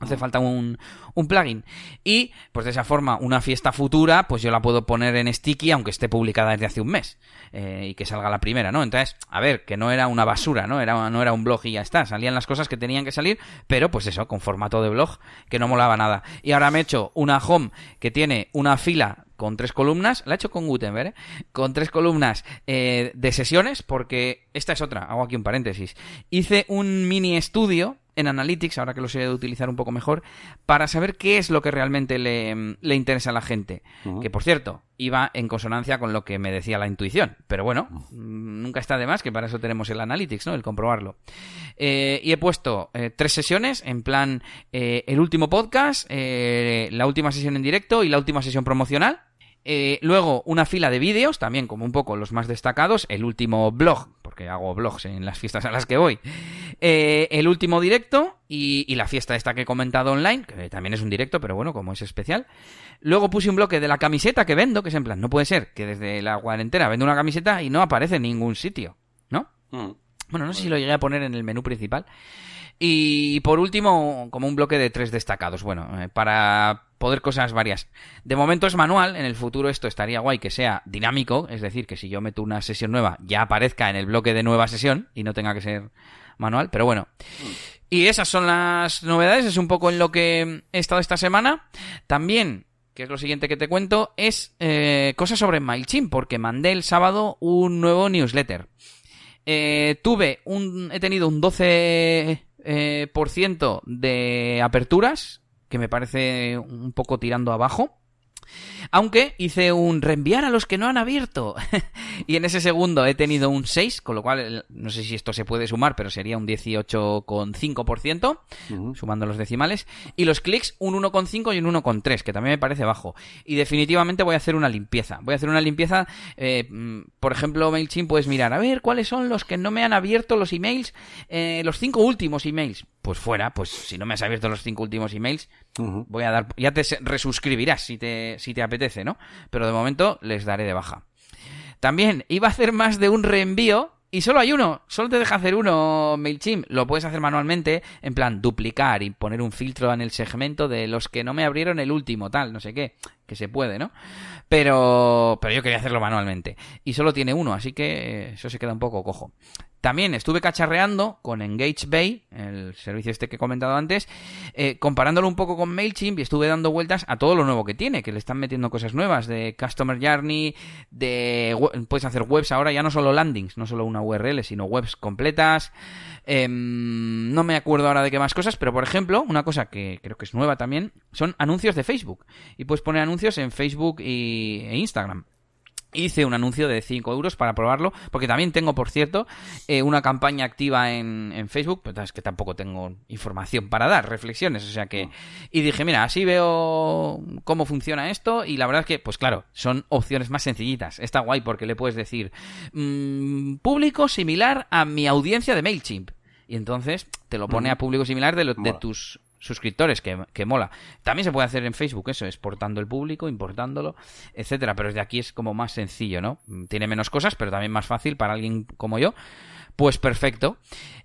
Hace falta un, un, plugin. Y, pues de esa forma, una fiesta futura, pues yo la puedo poner en Sticky, aunque esté publicada desde hace un mes. Eh, y que salga la primera, ¿no? Entonces, a ver, que no era una basura, ¿no? Era, no era un blog y ya está. Salían las cosas que tenían que salir, pero pues eso, con formato de blog, que no molaba nada. Y ahora me he hecho una home que tiene una fila con tres columnas, la he hecho con Gutenberg, ¿eh? con tres columnas eh, de sesiones, porque esta es otra, hago aquí un paréntesis. Hice un mini estudio en Analytics, ahora que lo sé de utilizar un poco mejor, para saber qué es lo que realmente le, interesa a la gente. Que por cierto, iba en consonancia con lo que me decía la intuición. Pero bueno, nunca está de más, que para eso tenemos el Analytics, ¿no? El comprobarlo. Eh, y he puesto eh, tres sesiones, en plan, eh, el último podcast, la última sesión en directo y la última sesión promocional. Eh, luego, una fila de vídeos, también como un poco los más destacados. El último blog, porque hago blogs en las fiestas a las que voy. Eh, el último directo y, la fiesta esta que he comentado online, que también es un directo, pero bueno, como es especial. Luego puse un bloque de la camiseta que vendo, que es en plan, no puede ser que desde la cuarentena vendo una camiseta y no aparece en ningún sitio, ¿no? Mm. Bueno, no sé si lo llegué a poner en el menú principal. Y por último, como un bloque de tres destacados. Bueno, eh, para poder cosas varias. De momento es manual, en el futuro esto estaría guay que sea dinámico, es decir, que si yo meto una sesión nueva ya aparezca en el bloque de nueva sesión y no tenga que ser manual, pero bueno. Y esas son las novedades, es un poco en lo que he estado esta semana. También, que es lo siguiente que te cuento, es eh, cosas sobre MailChimp, porque mandé el sábado un nuevo newsletter. Eh, tuve un, he tenido un 12 eh, por ciento de aperturas, que me parece un poco tirando abajo. Aunque hice un reenviar a los que no han abierto. y en ese segundo he tenido un 6, con lo cual no sé si esto se puede sumar, pero sería un 18,5%, sumando los decimales. Y los clics un 1,5 y un 1,3, que también me parece bajo. Y definitivamente voy a hacer una limpieza. Voy a hacer una limpieza, eh, mm, por ejemplo, MailChimp puedes mirar, a ver, ¿cuáles son los que no me han abierto los emails, eh, los cinco últimos emails? Pues fuera, pues si no me has abierto los cinco últimos emails, voy a dar, ya te resuscribirás si te, si te apetece, ¿no? Pero de momento les daré de baja. También iba a hacer más de un reenvío y solo hay uno, solo te deja hacer uno MailChimp. Lo puedes hacer manualmente, en plan duplicar y poner un filtro en el segmento de los que no me abrieron el último, tal, no sé qué, que se puede, ¿no? Pero, pero yo quería hacerlo manualmente. Y solo tiene uno, así que eso se queda un poco cojo. También estuve cacharreando con Engage Bay, el servicio este que he comentado antes, eh, comparándolo un poco con MailChimp y estuve dando vueltas a todo lo nuevo que tiene, que le están metiendo cosas nuevas de Customer Journey, de puedes hacer webs ahora ya no solo landings, no solo una URL, sino webs completas. Em, no me acuerdo ahora de qué más cosas, pero por ejemplo, una cosa que creo que es nueva también, son anuncios de Facebook. Y puedes poner anuncios en Facebook e Instagram. Hice un anuncio de 5 euros para probarlo, porque también tengo, por cierto, eh, una campaña activa en, en, Facebook, pero es que tampoco tengo información para dar, reflexiones, o sea que... Y dije, mira, así veo cómo funciona esto, y la verdad es que, pues claro, son opciones más sencillitas. Está guay porque le puedes decir, mmm, público similar a mi audiencia de MailChimp. Y entonces te lo pone a público similar de, de tus suscriptores, que, que, mola. También se puede hacer en Facebook eso, exportando el público, importándolo, etcétera, pero desde aquí es como más sencillo, ¿no? Tiene menos cosas, pero también más fácil para alguien como yo. Pues perfecto.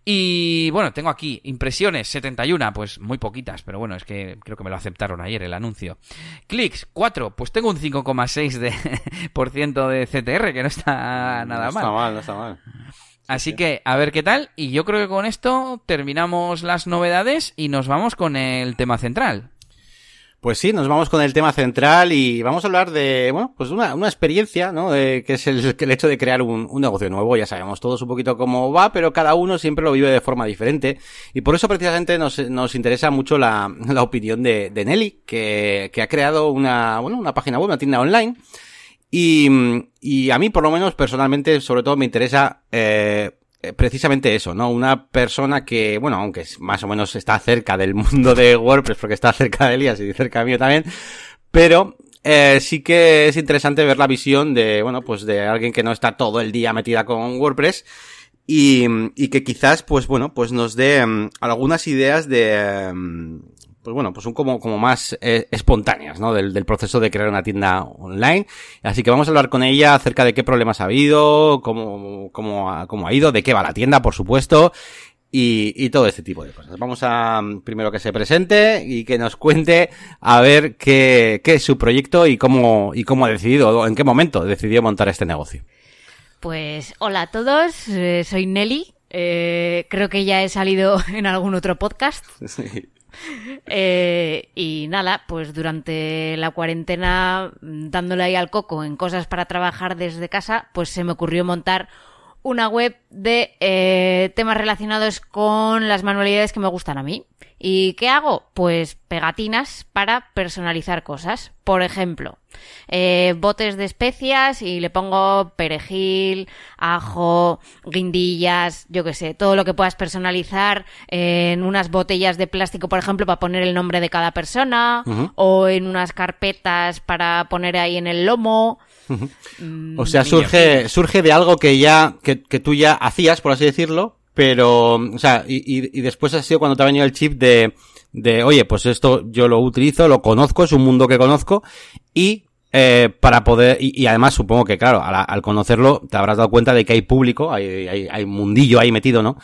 Y bueno, tengo aquí impresiones 71, pues muy poquitas, pero bueno, es que creo que me lo aceptaron ayer el anuncio. Clics 4, pues tengo un 5,6 de por ciento de CTR, que no está nada mal. No está mal, no está mal. Así que, a ver qué tal. Y yo creo que con esto terminamos las novedades y nos vamos con el tema central. Pues sí, nos vamos con el tema central y vamos a hablar de, bueno, pues una, una experiencia, ¿no? que es el, el, hecho de crear un, un, negocio nuevo. Ya sabemos todos un poquito cómo va, pero cada uno siempre lo vive de forma diferente. Y por eso precisamente nos, nos interesa mucho la, la opinión de, de Nelly, que, que ha creado una, bueno, una página web, una tienda online y, y a mí, por lo menos, personalmente, sobre todo me interesa eh, eh, precisamente eso, ¿no? Una persona que, bueno, aunque más o menos está cerca del mundo de WordPress, porque está cerca de Elías y cerca mío también, pero eh, sí que es interesante ver la visión de, bueno, pues de alguien que no está todo el día metida con WordPress y, y que quizás, pues bueno, pues nos dé mm, algunas ideas de, mm, pues bueno, pues son como, como más eh, espontáneas, ¿no? Del, del proceso de crear una tienda online. Así que vamos a hablar con ella acerca de qué problemas ha habido, cómo, cómo, ha, cómo ha ido, de qué va la tienda, por supuesto, y, y, todo este tipo de cosas. Vamos a primero que se presente y que nos cuente a ver qué, qué es su proyecto y cómo, y cómo ha decidido, en qué momento decidió montar este negocio. Pues hola a todos, eh, soy Nelly. Eh, creo que ya he salido en algún otro podcast. Sí. Eh, y nada, pues durante la cuarentena, dándole ahí al coco en cosas para trabajar desde casa, pues se me ocurrió montar una web de eh, temas relacionados con las manualidades que me gustan a mí. ¿Y qué hago? Pues pegatinas para personalizar cosas. Por ejemplo, eh, botes de especias y le pongo perejil, ajo, guindillas, yo qué sé, todo lo que puedas personalizar en unas botellas de plástico, por ejemplo, para poner el nombre de cada persona, uh -huh. o en unas carpetas para poner ahí en el lomo. Uh -huh. O sea, surge, surge de algo que ya, que, que tú ya hacías, por así decirlo, pero, o sea, y, y, y, después ha sido cuando te ha venido el chip de, de, oye, pues esto yo lo utilizo, lo conozco, es un mundo que conozco, y eh, para poder, y, y, además supongo que, claro, al, al, conocerlo te habrás dado cuenta de que hay público, hay, hay, hay mundillo ahí metido, ¿no?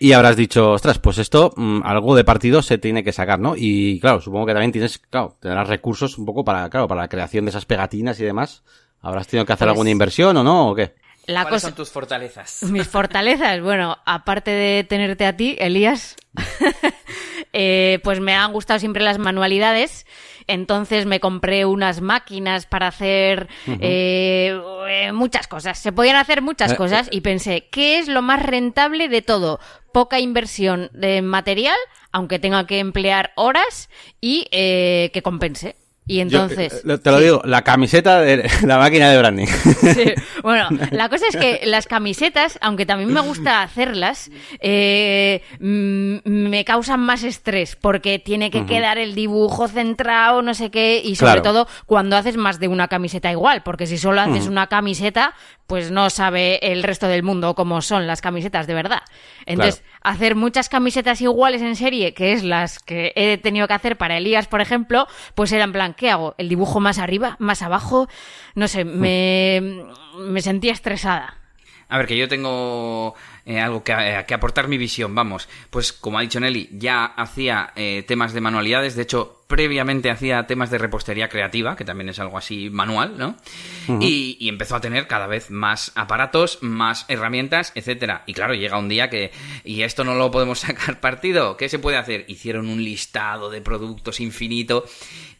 Y habrás dicho, ostras, pues esto, mmm, algo de partido se tiene que sacar, ¿no? Y claro, supongo que también tienes, claro, tendrás recursos un poco para, claro, para la creación de esas pegatinas y demás. ¿Habrás tenido que hacer pues, alguna inversión o no, o qué? La ¿Cuáles cosa... son tus fortalezas? Mis fortalezas, bueno, aparte de tenerte a ti, Elías, eh, pues me han gustado siempre las manualidades. Entonces me compré unas máquinas para hacer uh -huh. eh, muchas cosas. Se podían hacer muchas eh, cosas y pensé, ¿qué es lo más rentable de todo? Poca inversión de material, aunque tenga que emplear horas y eh, que compense. Y entonces. Yo, te lo sí. digo, la camiseta de la máquina de branding. Sí. Bueno, la cosa es que las camisetas, aunque también me gusta hacerlas, eh, me causan más estrés porque tiene que uh -huh. quedar el dibujo centrado, no sé qué, y sobre claro. todo cuando haces más de una camiseta igual, porque si solo haces uh -huh. una camiseta, pues no sabe el resto del mundo cómo son las camisetas de verdad. Entonces, claro. hacer muchas camisetas iguales en serie, que es las que he tenido que hacer para Elías, por ejemplo, pues era en plan, ¿qué hago? ¿El dibujo más arriba? ¿Más abajo? No sé, me, me sentía estresada. A ver, que yo tengo eh, algo que, eh, que, aportar mi visión, vamos. Pues como ha dicho Nelly, ya hacía eh, temas de manualidades, de hecho, previamente hacía temas de repostería creativa, que también es algo así manual, ¿no? Uh -huh. y, y, empezó a tener cada vez más aparatos, más herramientas, etcétera. Y claro, llega un día que, y esto no lo podemos sacar partido, ¿qué se puede hacer? Hicieron un listado de productos infinito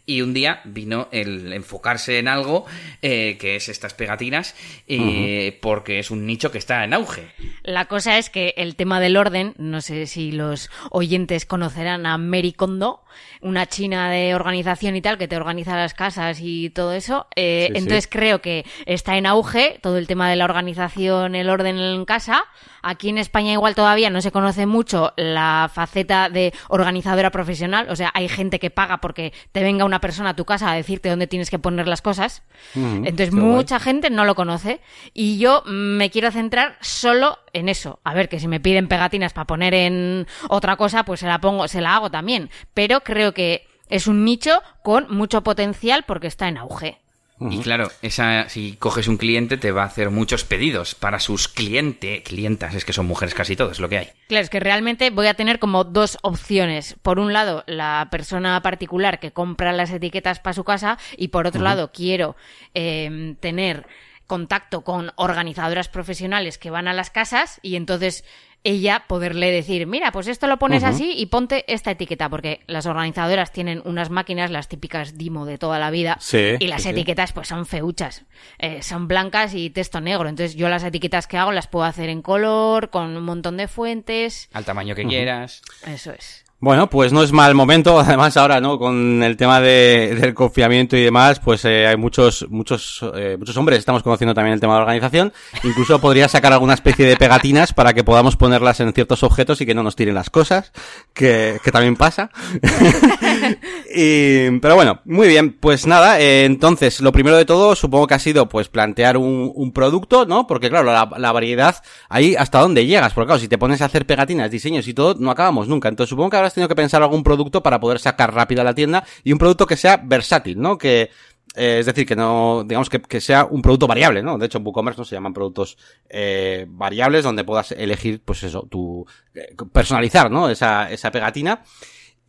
y un día vino el enfocarse en algo eh, que es estas pegatinas eh, uh -huh. porque es un nicho que está en auge. La cosa es que el tema del orden, no sé si los oyentes conocerán a Mary Kondo, una china de organización y tal que te organiza las casas y todo eso. Eh, sí, entonces sí. creo que está en auge todo el tema de la organización, el orden en casa. Aquí en España igual todavía no se conoce mucho la faceta de organizadora profesional, o sea, hay gente que paga porque te venga una persona a tu casa a decirte dónde tienes que poner las cosas. Entonces mucha guay. gente no lo conoce y yo me quiero centrar solo en eso. A ver, que si me piden pegatinas para poner en otra cosa, pues se la pongo, se la hago también, pero creo que es un nicho con mucho potencial porque está en auge. Y claro, esa, si coges un cliente te va a hacer muchos pedidos para sus clientes, clientas, es que son mujeres casi todos, es lo que hay. Claro, es que realmente voy a tener como dos opciones. Por un lado, la persona particular que compra las etiquetas para su casa y por otro uh -huh. lado, quiero eh, tener contacto con organizadoras profesionales que van a las casas y entonces ella poderle decir, mira, pues esto lo pones uh -huh. así y ponte esta etiqueta, porque las organizadoras tienen unas máquinas, las típicas Dimo de toda la vida, sí, y las sí, etiquetas pues son feuchas, eh, son blancas y texto negro, entonces yo las etiquetas que hago las puedo hacer en color, con un montón de fuentes. Al tamaño que uh -huh. quieras. Eso es. Bueno, pues no es mal momento, además ahora, ¿no? Con el tema de, del confinamiento y demás, pues eh, hay muchos, muchos, eh, muchos hombres, estamos conociendo también el tema de la organización. Incluso podría sacar alguna especie de pegatinas para que podamos ponerlas en ciertos objetos y que no nos tiren las cosas, que, que también pasa. y, pero bueno, muy bien, pues nada, eh, entonces, lo primero de todo, supongo que ha sido, pues, plantear un, un producto, ¿no? Porque claro, la, la variedad, ahí hasta dónde llegas, porque claro, si te pones a hacer pegatinas, diseños y todo, no acabamos nunca. Entonces supongo que ahora has tenido que pensar algún producto para poder sacar rápido a la tienda y un producto que sea versátil, ¿no? Que, eh, es decir, que no, digamos que, sea un producto variable, ¿no? De hecho, en WooCommerce no se llaman productos eh, variables donde puedas elegir, pues eso, tu, eh, personalizar, ¿no? Esa, esa pegatina.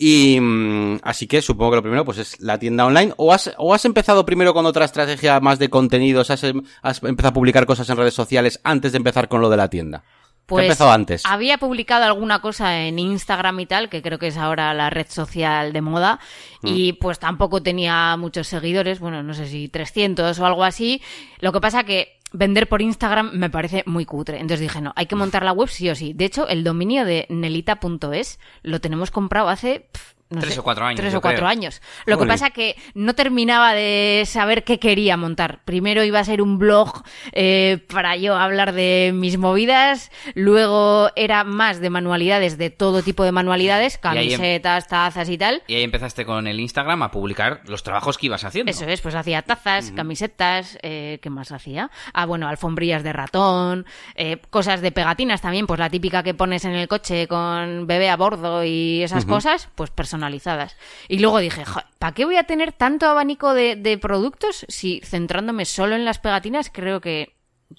Y mmm, así que supongo que lo primero pues es la tienda online. ¿O has, o has empezado primero con otra estrategia más de contenidos? ¿Has, has empezado a publicar cosas en redes sociales antes de empezar con lo de la tienda? Pues antes? había publicado alguna cosa en Instagram y tal, que creo que es ahora la red social de moda, mm. y pues tampoco tenía muchos seguidores, bueno, no sé si 300 o algo así. Lo que pasa que vender por Instagram me parece muy cutre. Entonces dije, no, hay que montar la web sí o sí. De hecho, el dominio de nelita.es lo tenemos comprado hace... Pff, no tres sé, o cuatro años. Tres o cuatro creo. años. Lo que pasa que no terminaba de saber qué quería montar. Primero iba a ser un blog eh, para yo hablar de mis movidas. Luego era más de manualidades, de todo tipo de manualidades, camisetas, em... tazas y tal. Y ahí empezaste con el Instagram a publicar los trabajos que ibas haciendo. Eso es, pues hacía tazas, uh -huh. camisetas, eh, ¿qué más hacía? Ah, bueno, alfombrillas de ratón, eh, cosas de pegatinas también, pues la típica que pones en el coche con bebé a bordo y esas uh -huh. cosas, pues personalizadas personalizadas. Y luego dije, ¿para qué voy a tener tanto abanico de, de, productos si centrándome solo en las pegatinas creo que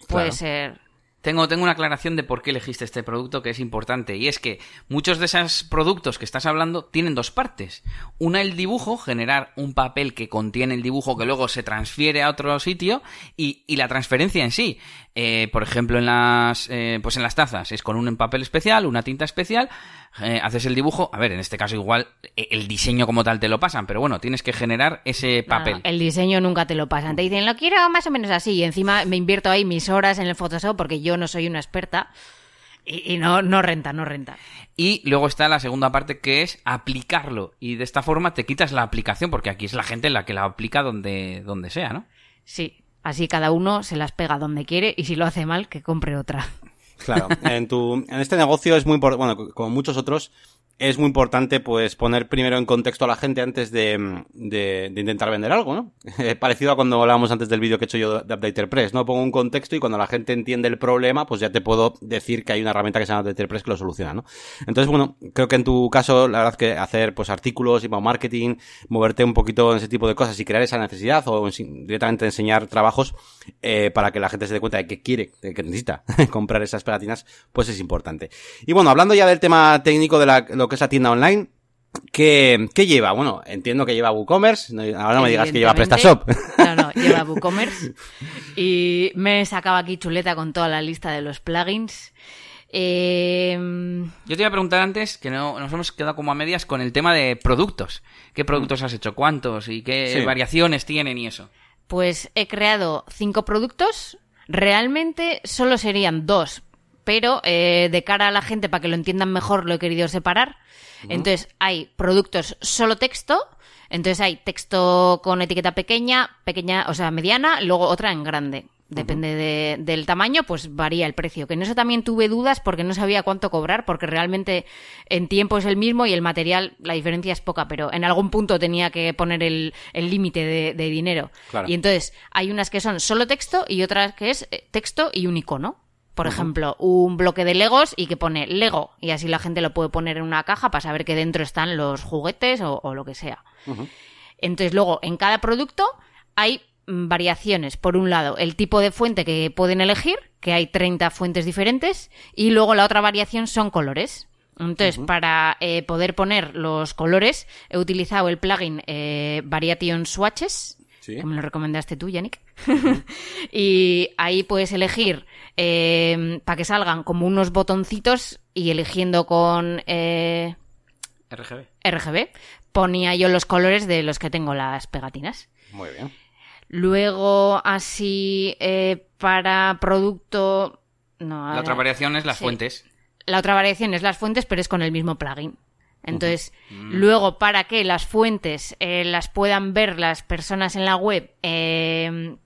puede claro. ser tengo, tengo una aclaración de por qué elegiste este producto que es importante. Y es que muchos de esos productos que estás hablando tienen dos partes. Una, el dibujo, generar un papel que contiene el dibujo que luego se transfiere a otro sitio. Y, y la transferencia en sí. Eh, por ejemplo, en las, eh, pues en las tazas es con un papel especial, una tinta especial. Eh, haces el dibujo. A ver, en este caso igual el diseño como tal te lo pasan. Pero bueno, tienes que generar ese papel. No, el diseño nunca te lo pasan. Te dicen, lo quiero más o menos así. Y encima me invierto ahí mis horas en el Photoshop porque yo yo no soy una experta y, y, no, no renta, no renta. Y luego está la segunda parte que es aplicarlo. Y de esta forma te quitas la aplicación, porque aquí es la gente la que la aplica donde, donde sea, ¿no? Sí, así cada uno se las pega donde quiere y si lo hace mal, que compre otra. Claro, en, tu, en este negocio es muy importante, bueno, como muchos otros, es muy importante pues poner primero en contexto a la gente antes de, de, de intentar vender algo, ¿no? Parecido a cuando hablábamos antes del vídeo que he hecho yo de Updater Press, ¿no? Pongo un contexto y cuando la gente entiende el problema, pues ya te puedo decir que hay una herramienta que se llama Updater Press que lo soluciona, ¿no? Entonces, bueno, creo que en tu caso, la verdad es que hacer pues artículos y marketing, moverte un poquito en ese tipo de cosas y crear esa necesidad o en, directamente enseñar trabajos eh, para que la gente se dé cuenta de que quiere, de que necesita comprar esas pegatinas, pues es importante. Y bueno, hablando ya del tema técnico de la, lo que es la tienda online, ¿Qué, ¿Qué, lleva? Bueno, entiendo que lleva WooCommerce. Ahora no me digas que lleva PrestaShop. No, no, lleva WooCommerce. Y me sacaba aquí chuleta con toda la lista de los plugins. Eh... Yo te iba a preguntar antes, que no, nos hemos quedado como a medias con el tema de productos. ¿Qué productos has hecho? ¿Cuántos? ¿Y qué sí. variaciones tienen y eso? Pues he creado cinco productos. Realmente solo serían dos, pero eh, de cara a la gente, para que lo entiendan mejor, lo he querido separar. Entonces hay productos solo texto, entonces hay texto con etiqueta pequeña, pequeña, o sea, mediana, luego otra en grande. Depende uh -huh. de, del tamaño, pues varía el precio. Que en eso también tuve dudas porque no sabía cuánto cobrar, porque realmente en tiempo es el mismo y el material, la diferencia es poca, pero en algún punto tenía que poner el límite de, de, dinero. Claro. Y entonces hay unas que son solo texto y otras que es eh, texto y un icono. Por uh -huh. ejemplo, un bloque de Legos y que pone Lego y así la gente lo puede poner en una caja para saber que dentro están los juguetes o, o lo que sea. Uh -huh. Entonces luego en cada producto hay variaciones. Por un lado, el tipo de fuente que pueden elegir, que hay 30 fuentes diferentes, y luego la otra variación son colores. Entonces, uh -huh. para eh, poder poner los colores, he utilizado el plugin eh, Variation Swatches, ¿Sí? que me lo recomendaste tú, Yannick. Y ahí puedes elegir eh, para que salgan como unos botoncitos y eligiendo con eh, RGB. RGB, ponía yo los colores de los que tengo las pegatinas. Muy bien. Luego, así, eh, para producto... No, la otra variación es las sí. fuentes. La otra variación es las fuentes, pero es con el mismo plugin. Entonces, luego para que las fuentes eh, las puedan ver las personas en la web eh,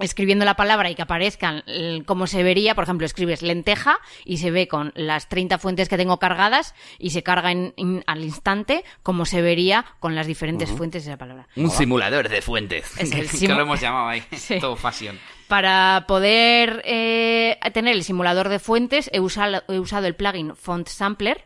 escribiendo la palabra y que aparezcan eh, como se vería, por ejemplo, escribes lenteja y se ve con las 30 fuentes que tengo cargadas y se carga en- en- al instante como se vería con las diferentes fuentes de esa palabra. Un simulador de fuentes. Es el que lo hemos llamado ahí. Sí. Todo fashion. Para poder eh, tener el simulador de fuentes, he usado, he usado el plugin Font Sampler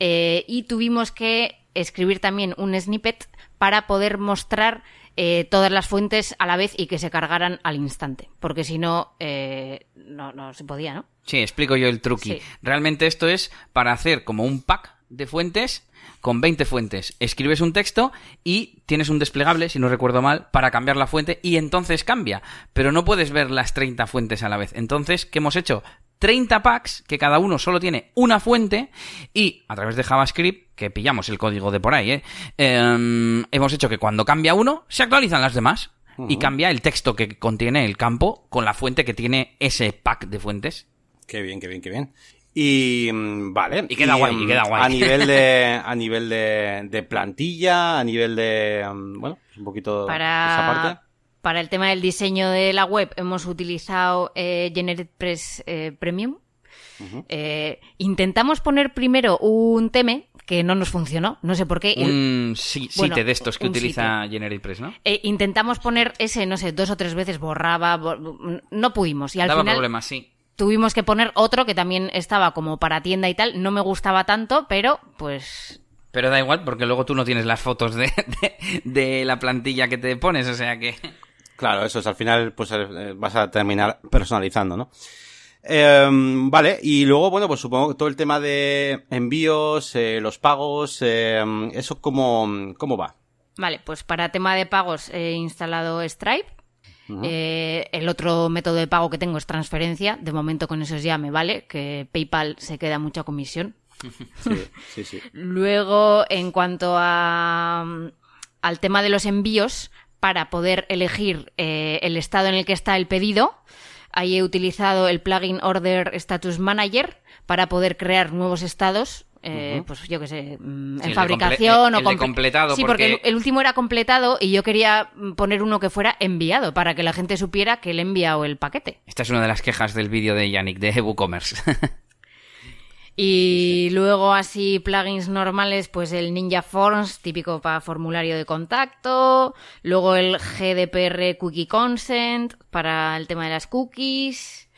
eh, y tuvimos que escribir también un snippet para poder mostrar eh, todas las fuentes a la vez y que se cargaran al instante, porque si no, eh, no, no se podía, ¿no? Sí, explico yo el truqui. Sí. Realmente esto es para hacer como un pack de fuentes con 20 fuentes. Escribes un texto y tienes un desplegable, si no recuerdo mal, para cambiar la fuente y entonces cambia. Pero no puedes ver las 30 fuentes a la vez. Entonces, ¿qué hemos hecho? 30 packs que cada uno solo tiene una fuente y a través de JavaScript, que pillamos el código de por ahí, ¿eh? Em, hemos hecho que cuando cambia uno, se actualizan las demás. Y cambia el texto que contiene el campo con la fuente que tiene ese pack de fuentes. Qué bien, qué bien, qué bien. Y mm, vale. Y queda guay, y mm, queda guay. A nivel de, a nivel de, de plantilla, a nivel de, mm, bueno, un poquito esa parte. Para, el tema del diseño de la web hemos utilizado eh, GeneratePress eh, Premium. Eh, intentamos poner primero un teme que no nos funcionó, no sé por qué. Un Bueno, site de estos que utiliza GeneratePress, ¿no? eh, intentamos poner ese, no sé, dos o tres veces borraba, bo- no pudimos. Y al Daba final problemas, sí. tuvimos que poner otro que también estaba como para tienda y tal. No me gustaba tanto, pero pues Pero da igual, porque luego tú no tienes las fotos de, de, de la plantilla que te pones, o sea que... Claro, eso es, al final, pues eh, vas a terminar personalizando, ¿no? Eh, vale, y luego, bueno, pues supongo que todo el tema de envíos, eh, los pagos, eh, eso cómo, cómo va. Vale, pues para tema de pagos he instalado Stripe. Eh, el otro método de pago que tengo es transferencia. De momento con esos ya me vale, que PayPal se queda mucha comisión. Sí, sí, sí. Luego, en cuanto a, al tema de los envíos, para poder elegir eh, el estado en el que está el pedido, ahí he utilizado el plugin Order Status Manager para poder crear nuevos estados. eh, Pues yo qué sé, mm, Sí, en el de fabricación o el de completado, Sí, porque, porque- el, el último era completado y yo quería mm, poner uno que fuera enviado para que la gente supiera que le he enviado el paquete. Esta es una de las quejas del vídeo de Yannick de WooCommerce. Y luego así plugins normales, pues el Ninja Forms, típico para formulario de contacto. Luego el GDPR Cookie Consent para el tema de las cookies.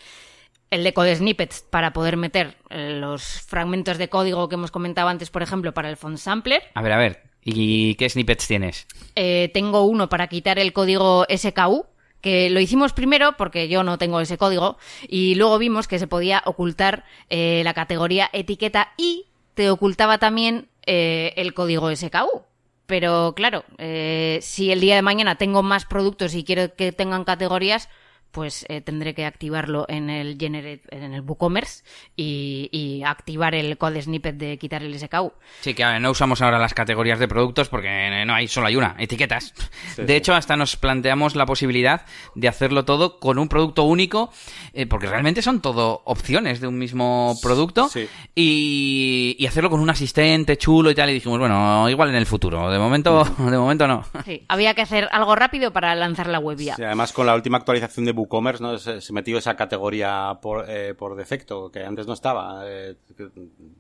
El de Code Snippets para poder meter eh, los fragmentos de código que hemos comentado antes, por ejemplo, para el font sampler. a ver, a ver. ¿Y qué snippets tienes? Eh, tengo uno para quitar el código SKU, que lo hicimos primero porque yo no tengo ese código, y luego vimos que se podía ocultar eh, la categoría etiqueta y te ocultaba también eh, el código SKU. Pero claro, eh, si el día de mañana tengo más productos y quiero que tengan categorías, pues eh, tendré que activarlo en el Generate, en el WooCommerce y, y activar el code snippet de quitar el SKU. Sí, que ver, no usamos ahora las categorías de productos porque no hay, solo hay una, etiquetas. Sí, de sí. hecho, hasta nos planteamos la posibilidad de hacerlo todo con un producto único, eh, porque realmente son todo opciones de un mismo producto, Sí. y, y hacerlo con un asistente chulo y tal, y dijimos, bueno, igual en el futuro, de momento, de momento no. Sí, había que hacer algo rápido para lanzar la web ya. Sí, además, con la última actualización de WooCommerce, ¿no? Se, se metió esa categoría por, eh, por defecto, que antes no estaba. Eh, que-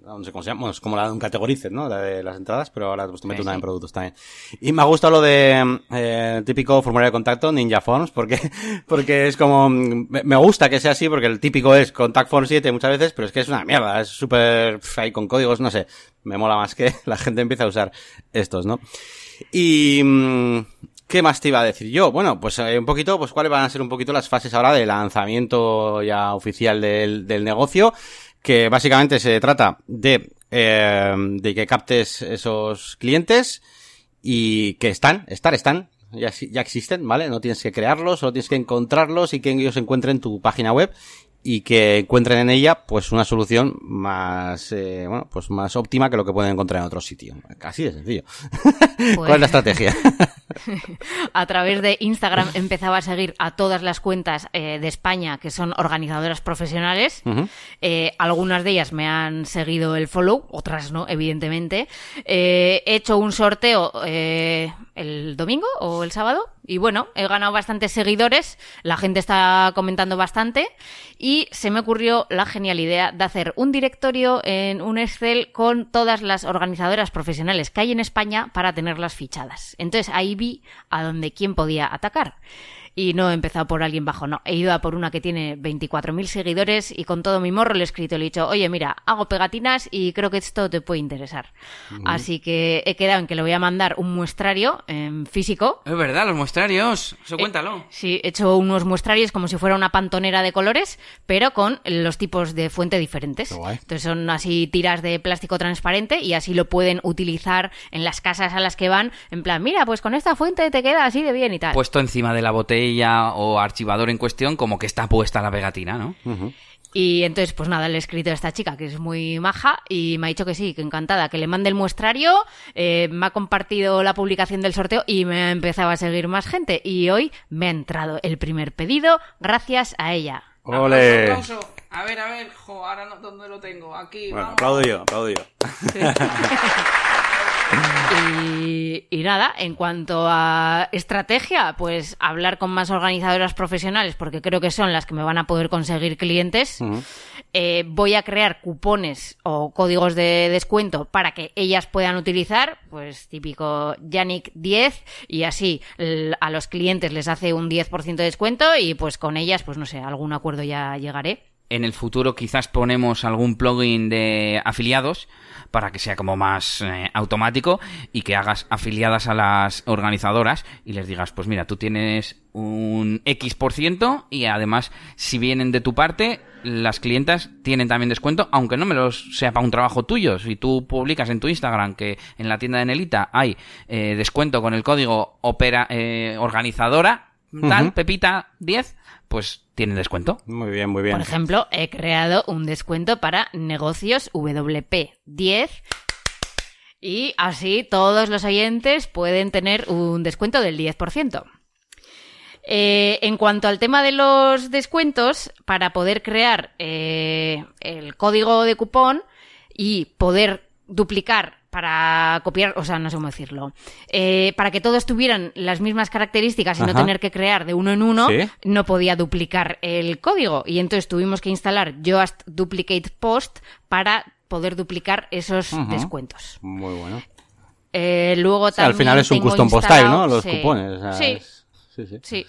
no sé cómo se llama. Bueno, es como la de un categorizer, ¿no? La de las entradas, pero ahora pues, te mete Sí, una sí. en productos también. Y me ha gustado lo de eh, típico formulario de contacto, Ninja Forms, porque, porque es como... Me, me gusta que sea así, porque el típico es Contact Form 7 muchas veces, pero es que es una mierda. Es súper... ahí con códigos, no sé. Me mola más que la gente empiece a usar estos, ¿no? Y... ¿Qué más te iba a decir yo? Bueno, pues eh, un poquito, pues cuáles van a ser un poquito las fases ahora de lanzamiento ya oficial del, del negocio, que básicamente se trata de, eh, de que captes esos clientes y que están, estar, están, ya, ya existen, ¿vale? No tienes que crearlos, solo tienes que encontrarlos y que ellos encuentren tu página web y que encuentren en ella pues una solución más eh, bueno pues más óptima que lo que pueden encontrar en otro sitio así de sencillo ¿cuál es la estrategia? a través de Instagram empezaba a seguir a todas las cuentas eh, de España que son organizadoras profesionales. Eh, algunas de ellas me han seguido el follow, otras no, evidentemente. Eh, he hecho un sorteo el domingo o el sábado y bueno, he ganado bastantes seguidores, la gente está comentando bastante y se me ocurrió la genial idea de hacer un directorio en un Excel con todas las organizadoras profesionales que hay en España para tenerlas fichadas. Entonces ahí vi a dónde quién podía atacar y no he empezado por alguien bajo, no. He ido a por una que tiene 24.000 seguidores y con todo mi morro le he escrito, le he dicho, oye, mira, hago pegatinas y creo que esto te puede interesar. Así que he quedado en que le voy a mandar un muestrario en físico. Es verdad, los muestrarios, eso Eh, cuéntalo. sí, he hecho unos muestrarios como si fuera una pantonera de colores, pero con los tipos de fuente diferentes. Entonces son así tiras de plástico transparente y así lo pueden utilizar en las casas a las que van, en plan, mira, pues con esta fuente te queda así de bien y tal. Puesto encima de la botella o archivador en cuestión, como que está puesta la pegatina, ¿no? Y entonces, pues nada, le he escrito a esta chica que es muy maja y me ha dicho que sí, que encantada, que le mande el muestrario, eh, me ha compartido la publicación del sorteo y me ha empezado a seguir más gente. Y hoy me ha entrado el primer pedido gracias a ella. ¡Ole! Aplauso, aplauso. A ver, a ver, jo, ahora no, ¿dónde lo tengo? Aquí, Bueno, vamos. aplaudo yo, aplaudo yo. Y, y nada, en cuanto a estrategia, pues hablar con más organizadoras profesionales, porque creo que son las que me van a poder conseguir clientes. Eh, voy a crear cupones o códigos de descuento para que ellas puedan utilizar, pues típico Yannick 10, y así a los clientes les hace un 10% de descuento y pues con ellas, pues no sé, algún acuerdo ya llegaré. En el futuro quizás ponemos algún plugin de afiliados para que sea como más eh, automático y que hagas afiliadas a las organizadoras y les digas, pues mira, tú tienes un X por ciento y además si vienen de tu parte, las clientas tienen también descuento, aunque no me los sea para un trabajo tuyo. Si tú publicas en tu Instagram que en la tienda de Nelita hay eh, descuento con el código opera eh, organizadora, tal, Pepita 10, pues tienen descuento. Muy bien, muy bien. Por ejemplo, he creado un descuento para negocios WP10 y así todos los oyentes pueden tener un descuento del 10%. Eh, en cuanto al tema de los descuentos, para poder crear eh, el código de cupón y poder duplicar para copiar, o sea, no sé cómo decirlo, eh, para que todos tuvieran las mismas características y no tener que crear de uno en uno, Sí. no podía duplicar el código. Y entonces tuvimos que instalar Just Duplicate Post para poder duplicar esos descuentos. Muy bueno. Eh, luego O sea, al también final es un custom post type, instalado- ¿no? Los sí. cupones. o sea, Sí, es- sí, sí. sí.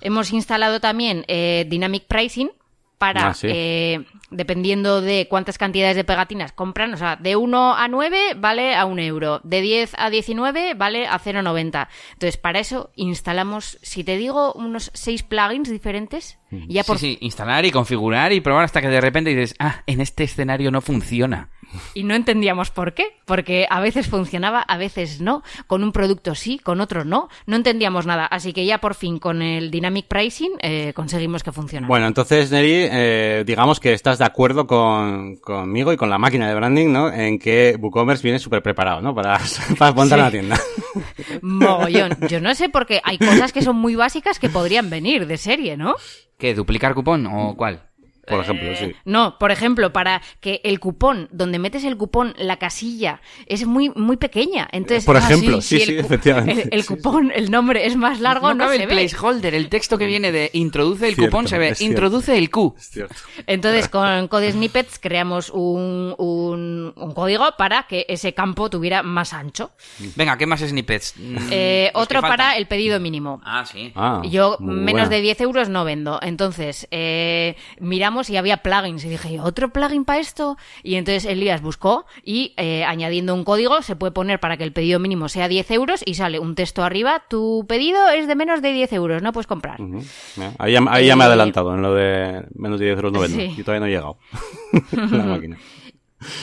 Hemos instalado también eh, Dynamic Pricing para, Ah, sí. eh, dependiendo de cuántas cantidades de pegatinas compran, o sea, de 1 a 9 vale a 1 euro, de 10 a 19 vale a 0,90. Entonces, para eso instalamos, si te digo, unos 6 plugins diferentes. Y ya por Sí, sí, instalar y configurar y probar hasta que de repente dices, ah, en este escenario no funciona. Y no entendíamos por qué, porque a veces funcionaba, a veces no, con un producto sí, con otro no, no entendíamos nada, así que ya por fin con el Dynamic Pricing eh, conseguimos que funcione. Bueno, entonces, Neri, eh, digamos que estás de acuerdo con, conmigo y con la máquina de branding, ¿no? En que WooCommerce viene súper preparado, ¿no? Para, para montar Sí. una tienda. Mogollón. Yo no sé porque hay cosas que son muy básicas que podrían venir de serie, ¿no? ¿Qué? ¿Duplicar cupón o cuál? Por ejemplo, sí. No, por ejemplo, para que el cupón, donde metes el cupón, la casilla, es muy, muy pequeña. Entonces, Por ah, ejemplo, sí, sí, el efectivamente, El, cupón, el nombre es más largo, no, cabe se el ve. placeholder, el texto que viene de introduce el Cierto, cupón, se ve introduce el Q. Es cierto. Entonces, con Code Snippets creamos un, un- un código para que ese campo tuviera más ancho. Venga, ¿qué más snippets? Mm, Eh, otro para el pedido mínimo. Ah, sí. Ah, Yo menos buena. de 10 euros no vendo. Entonces, eh, miramos y había plugins. Y dije, ¿otro plugin para esto? Y entonces Elías buscó y eh, añadiendo un código se puede poner para que el pedido mínimo sea 10 euros y sale un texto arriba. Tu pedido es de menos de 10 euros, no puedes comprar. Ahí, ya, ahí ya me he adelantado en lo de menos de 10 euros no vendo. Sí. Y todavía no he llegado. la máquina.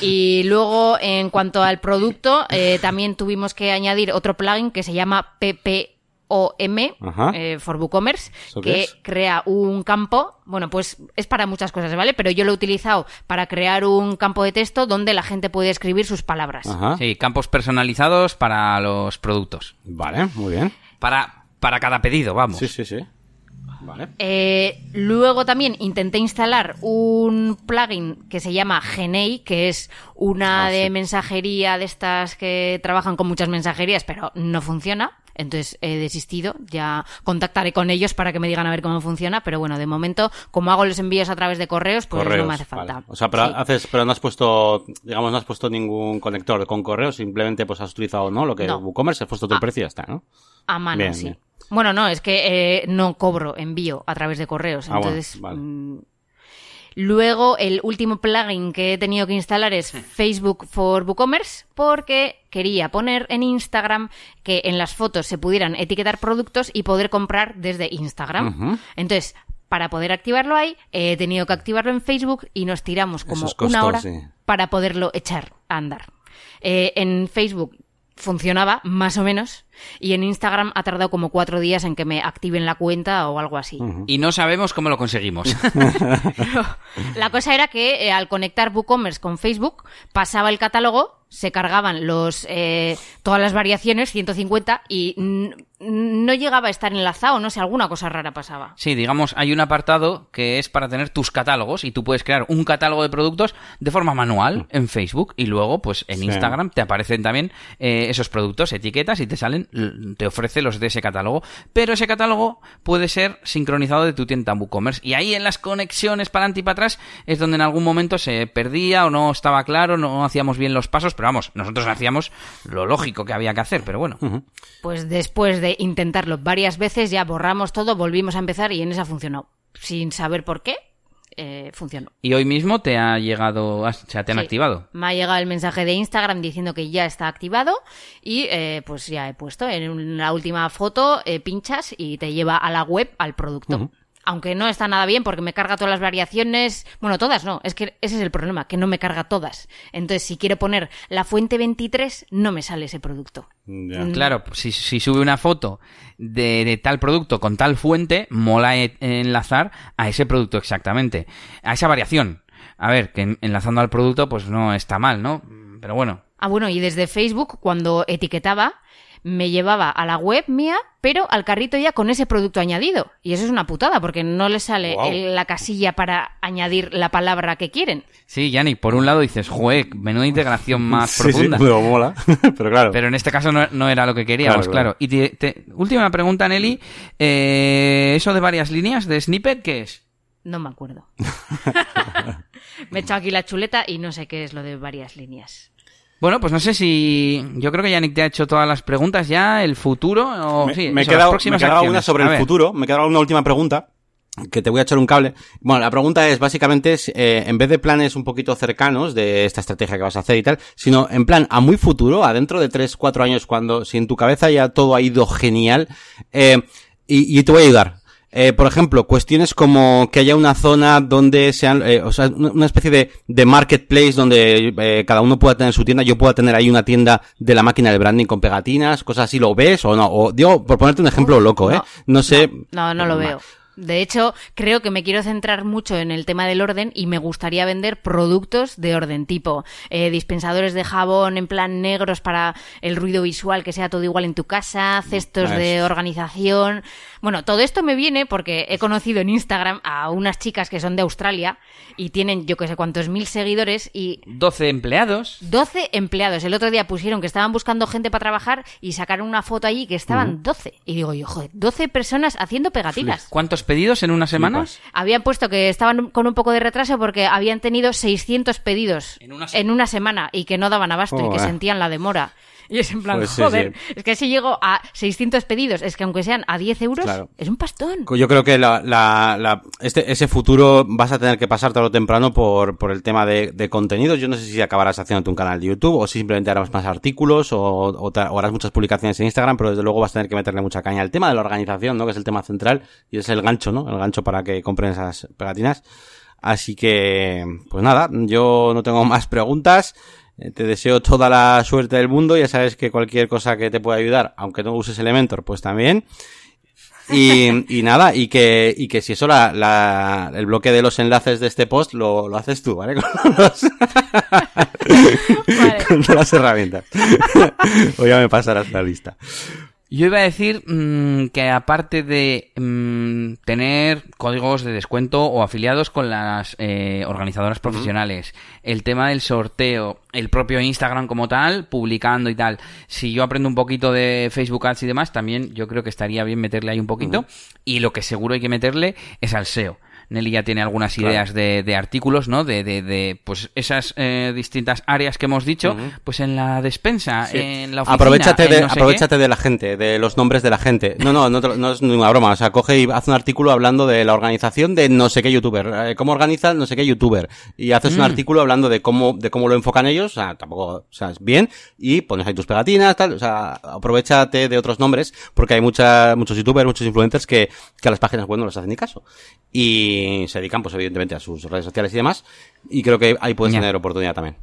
Y luego, en cuanto al producto, eh, también tuvimos que añadir otro plugin que se llama PPOM Ajá. eh, for WooCommerce, ¿Eso qué que es? crea un campo. Bueno, pues es para muchas cosas, ¿vale? Pero yo lo he utilizado para crear un campo de texto donde la gente puede escribir sus palabras. Ajá. Sí, campos personalizados para los productos. Vale, muy bien. Para, para cada pedido, vamos. Sí, sí, sí. Vale. Eh, luego también intenté instalar un plugin que se llama Genei, que es una Ah, de sí. mensajería de estas que trabajan con muchas mensajerías, pero no funciona. Entonces he desistido, ya contactaré con ellos para que me digan a ver cómo funciona, pero bueno, de momento, como hago los envíos a través de correos, pues correos. no me hace falta. vale. O sea, pero, Sí. haces, pero no has puesto, digamos, no has puesto ningún conector con correos, simplemente pues has utilizado, ¿no? Lo que No. WooCommerce, has puesto tu Ah. precio y ya está, ¿no? A mano, Bien, sí. bien. Bueno, no, es que eh, no cobro envío a través de correos. Ah, bueno, entonces, vale. mm, luego el último plugin que he tenido que instalar es Facebook for WooCommerce porque quería poner en Instagram que en las fotos se pudieran etiquetar productos y poder comprar desde Instagram. Entonces, para poder activarlo ahí, he tenido que activarlo en Facebook y nos tiramos como una hora sí. para poderlo echar a andar. Eh, en Facebook funcionaba más o menos y en Instagram ha tardado como cuatro días en que me activen la cuenta o algo así. Y no sabemos cómo lo conseguimos. La cosa era que eh, al conectar WooCommerce con Facebook pasaba el catálogo, se cargaban los eh, todas las variaciones 150 y mm, no llegaba a estar enlazado, no sé, alguna cosa rara pasaba. Sí, digamos, hay un apartado que es para tener tus catálogos y tú puedes crear un catálogo de productos de forma manual en Facebook y luego, pues en Sí. Instagram te aparecen también eh, esos productos, etiquetas y te salen, te ofrece los de ese catálogo. Pero ese catálogo puede ser sincronizado de tu tienda en WooCommerce y ahí en las conexiones para adelante y para atrás es donde en algún momento se perdía o no estaba claro, no hacíamos bien los pasos, pero vamos, nosotros hacíamos lo lógico que había que hacer, pero bueno. Pues después de intentarlo varias veces ya borramos todo, volvimos a empezar y en esa funcionó. Sin saber por qué, eh, funcionó. Y hoy mismo te ha llegado, o sea, te han Sí. activado. Me ha llegado el mensaje de Instagram diciendo que ya está activado y eh, pues ya he puesto en la última foto, eh, pinchas y te lleva a la web, al producto. Aunque no está nada bien porque me carga todas las variaciones. Bueno, todas no. Es que ese es el problema, que no me carga todas. Entonces, si quiero poner la fuente 23, no me sale ese producto. Ya. Mm. Claro, si, si sube una foto de, de tal producto con tal fuente, mola e- enlazar a ese producto exactamente, a esa variación. A ver, que en- enlazando al producto pues no está mal, ¿no? Pero bueno, Ah, bueno, y desde Facebook, cuando etiquetaba, me llevaba a la web mía, pero al carrito ya con ese producto añadido. Y eso es una putada, porque no le sale el- la casilla para añadir la palabra que quieren. sí, Yannick, por un lado dices, jue, menuda integración más Sí, profunda. Sí, pero mola. pero claro. Pero en este caso no, no era lo que queríamos, Claro, claro. claro. Y te- te- última pregunta, Nelly. Eh, ¿Eso de varias líneas de snippet qué es? No me acuerdo. me he echado aquí la chuleta y no sé qué es lo de varias líneas. Bueno, pues no sé si... Yo creo que Yannick te ha hecho todas las preguntas ya, el futuro o... me, sí, me eso, queda, las me quedaba una sobre A el ver. futuro. Me quedaba una última pregunta que te voy a echar un cable. Bueno, la pregunta es básicamente es, eh, en vez de planes un poquito cercanos de esta estrategia que vas a hacer y tal, sino en plan a muy futuro, adentro de 3, 4 años, cuando si en tu cabeza ya todo ha ido genial, eh, y, y te voy a ayudar. Eh, por ejemplo, cuestiones como que haya una zona donde sean, eh, o sea, una especie de, de marketplace donde eh, cada uno pueda tener su tienda, yo pueda tener ahí una tienda de la máquina de branding con pegatinas, cosas así, ¿lo ves o no? O digo, por ponerte un ejemplo loco, ¿eh? No, sé. No, no lo Ma- veo. De hecho, creo que me quiero centrar mucho en el tema del orden y me gustaría vender productos de orden, tipo eh, dispensadores de jabón en plan negros para el ruido visual, que sea todo igual en tu casa, cestos de Eso. organización. Bueno, todo esto me viene porque he conocido en Instagram a unas chicas que son de Australia y tienen yo que sé cuántos mil seguidores y 12 empleados. 12 empleados. El otro día pusieron que estaban buscando gente para trabajar y sacaron una foto allí que estaban 12. Y digo yo, joder, 12 personas haciendo pegatinas. ¿Cuántos pedidos en una semana? Flipas. Habían puesto que estaban con un poco de retraso porque habían tenido 600 pedidos En una semana. una semana y que no daban abasto y que sentían la demora. Y es en plan, Pues joder, sí. es que si llego a 600 pedidos, es que aunque sean a 10 euros, Claro. es un pastón. Yo creo que la, la, la- este, ese futuro vas a tener que pasar tarde o temprano por, por el tema de, de contenidos. Yo no sé si acabarás haciéndote un canal de YouTube o si simplemente harás más artículos o, o, o harás muchas publicaciones en Instagram, pero desde luego vas a tener que meterle mucha caña. El tema de la organización, ¿no? Que es el tema central y es el gancho, ¿no? El gancho para que compren esas pegatinas. Así que, pues nada, yo no tengo más preguntas. Eh, Te deseo toda la suerte del mundo. Ya sabes que cualquier cosa que te pueda ayudar, aunque no uses Elementor, pues también. Y, y nada, y que, y que si eso, la, la, el bloque de los enlaces de este post lo, lo haces tú, ¿vale? Con, los- Vale. con todas las herramientas. o ya me pasarás la lista. Yo iba a decir mm, que aparte de mm, tener códigos de descuento o afiliados con las eh, organizadoras profesionales, el tema del sorteo, el propio Instagram como tal, publicando y tal, si yo aprendo un poquito de Facebook Ads y demás, también yo creo que estaría bien meterle ahí un poquito. Y lo que seguro hay que meterle es al SEO. Nelly ya tiene algunas ideas de, de, artículos, ¿no? De, de, de pues esas eh, distintas áreas que hemos dicho, pues en la despensa, en la oficina. Aprovechate, de, no sé aprovechate de la gente, de los nombres de la gente. No, no, no, no es ninguna broma. O sea, coge y hace un artículo hablando de la organización de no sé qué youtuber, eh, cómo organiza no sé qué youtuber. Y haces Mm. un artículo hablando de cómo, de cómo lo enfocan ellos, o sea, tampoco, o sea, es bien, y pones ahí tus pegatinas, tal, o sea, aprovechate de otros nombres, porque hay mucha, muchos youtubers, muchos influencers que, que a las páginas web no les hacen ni caso. Y se dedican, pues evidentemente, a sus redes sociales y demás, y creo que ahí puedes Ya. tener oportunidad también.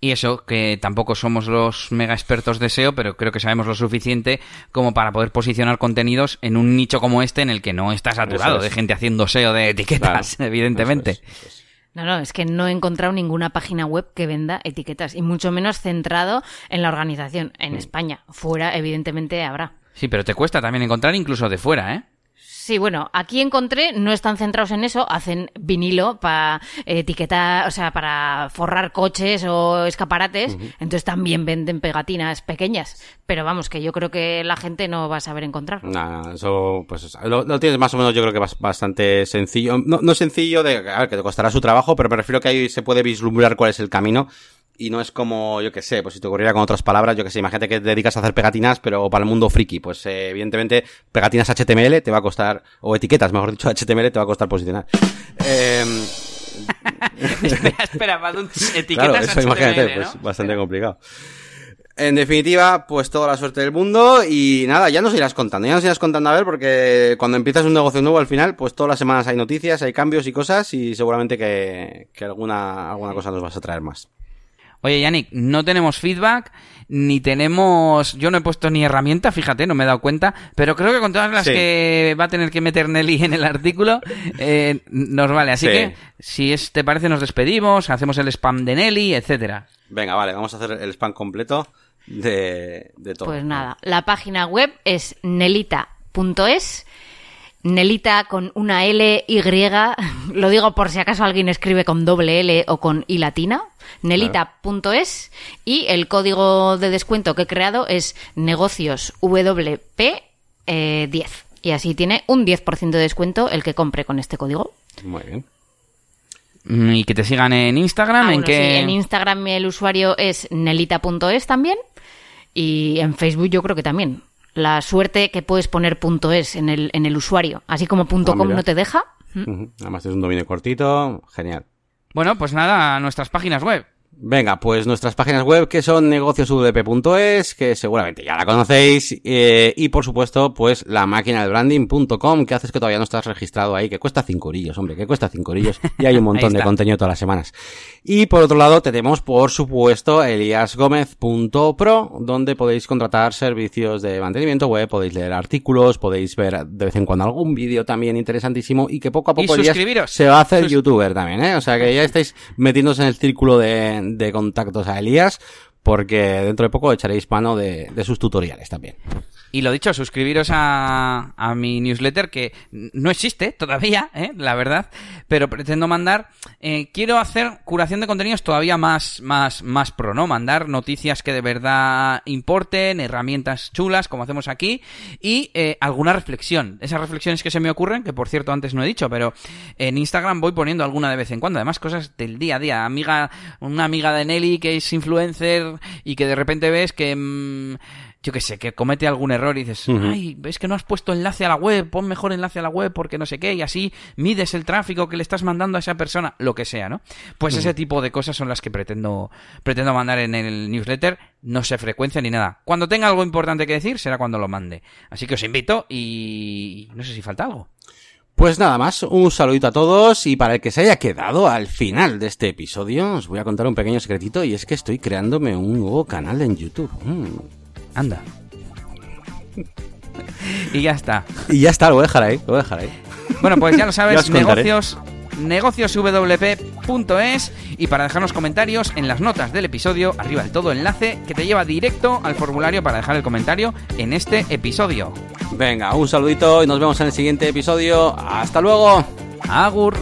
Y eso, que tampoco somos los mega expertos de SEO, pero creo que sabemos lo suficiente como para poder posicionar contenidos en un nicho como este en el que no está saturado es. de gente haciendo SEO de etiquetas, Claro. evidentemente. Eso es, eso es. No, no, es que no he encontrado ninguna página web que venda etiquetas y mucho menos centrado en la organización en España. Fuera, evidentemente, habrá. Sí, pero te cuesta también encontrar incluso de fuera, ¿eh? Sí, bueno, aquí encontré, no están centrados en eso, hacen vinilo para etiquetar, o sea, para forrar coches o escaparates, entonces también venden pegatinas pequeñas, pero vamos, que yo creo que la gente no va a saber encontrar. Nada, eso, pues, lo, lo tienes más o menos, yo creo que bas- bastante sencillo. No, no sencillo de, a ver, que te costará su trabajo, pero me refiero que ahí se puede vislumbrar cuál es el camino. Y no es como, yo que sé, pues si te ocurriera con otras palabras, yo que sé, imagínate que te dedicas a hacer pegatinas, pero para el mundo friki, pues eh, evidentemente pegatinas HTML te va a costar, o etiquetas, mejor dicho, HTML te va a costar posicionar. Eh, espera, espera, un- etiquetas claro, eso HTML, imagínate, ¿no? pues bastante complicado. En definitiva, pues toda la suerte del mundo y nada, ya nos irás contando, ya nos irás contando a ver porque cuando empiezas un negocio nuevo al final, pues todas las semanas hay noticias, hay cambios y cosas y seguramente que, que alguna, alguna cosa nos vas a traer más. Oye, Yannick, no tenemos feedback, ni tenemos... Yo no he puesto ni herramienta, fíjate, no me he dado cuenta, pero creo que con todas las Sí. que va a tener que meter Nelly en el artículo, eh, nos vale. Así Sí. que, si es, te parece, nos despedimos, hacemos el spam de Nelly, etcétera. Venga, vale, vamos a hacer el spam completo de, de todo. Pues nada, la página web es nelita.es. Nelita con una L, Y, lo digo por si acaso alguien escribe con doble L o con I latina, nelita.es y el código de descuento que he creado es negocios WP eh, 10 y así tiene un 10% de descuento el que compre con este código. Muy bien. Mm, Y que te sigan en Instagram, Ah, en bueno, que... sí, en Instagram el usuario es nelita.es también y en Facebook yo creo que también. La suerte que puedes poner punto .es en el, en el usuario, así como punto Ah, .com mira. no te deja. Ujú. Además es un dominio cortito, genial. Bueno, pues nada, nuestras páginas web. Venga, pues nuestras páginas web que son negociosvp.es, que seguramente ya la conocéis, eh, y por supuesto, pues la máquina del branding.com, que haces que todavía no estás registrado ahí, que cuesta cinco orillos, hombre, que cuesta cinco orillos, y hay un montón de contenido todas las semanas. Y por otro lado, tenemos, por supuesto, eliasgomez.pro, donde podéis contratar servicios de mantenimiento web, podéis leer artículos, podéis ver de vez en cuando algún vídeo también interesantísimo, y que poco a Y poco suscribiros. se va a hacer Sus- youtuber también, ¿eh? O sea que ya estáis metiéndose en el círculo de, de contactos a Elías, porque dentro de poco echaréis mano de, de sus tutoriales también. Y lo dicho, suscribiros a, a mi newsletter que no existe todavía, ¿eh? la verdad, pero pretendo mandar, eh, quiero hacer curación de contenidos todavía más, más, más pro, ¿no? Mandar noticias que de verdad importen, herramientas chulas, como hacemos aquí, y eh, alguna reflexión. Esas reflexiones que se me ocurren, que por cierto antes no he dicho, pero en Instagram voy poniendo alguna de vez en cuando, además cosas del día a día. Amiga, una amiga de Nelly que es influencer y que de repente ves que... mm, yo qué sé, que comete algún error y dices, ay, ves que no has puesto enlace a la web, pon mejor enlace a la web porque no sé qué, y así mides el tráfico que le estás mandando a esa persona, lo que sea, ¿no? Pues ese tipo de cosas son las que pretendo, pretendo mandar en el newsletter, no sé frecuencia ni nada. Cuando tenga algo importante que decir, será cuando lo mande. Así que os invito y no sé si falta algo. Pues nada más, un saludito a todos y para el que se haya quedado al final de este episodio, os voy a contar un pequeño secretito y es que estoy creándome un nuevo canal en YouTube. Mm. Anda. y ya está. Y ya está, lo voy a dejar ahí, lo voy a dejar ahí. Bueno, pues ya lo sabes, negocios negocioswp.es y para dejarnos comentarios en las notas del episodio, arriba del todo enlace que te lleva directo al formulario para dejar el comentario en este episodio. Venga, un saludito y nos vemos en el siguiente episodio. Hasta luego. Agur.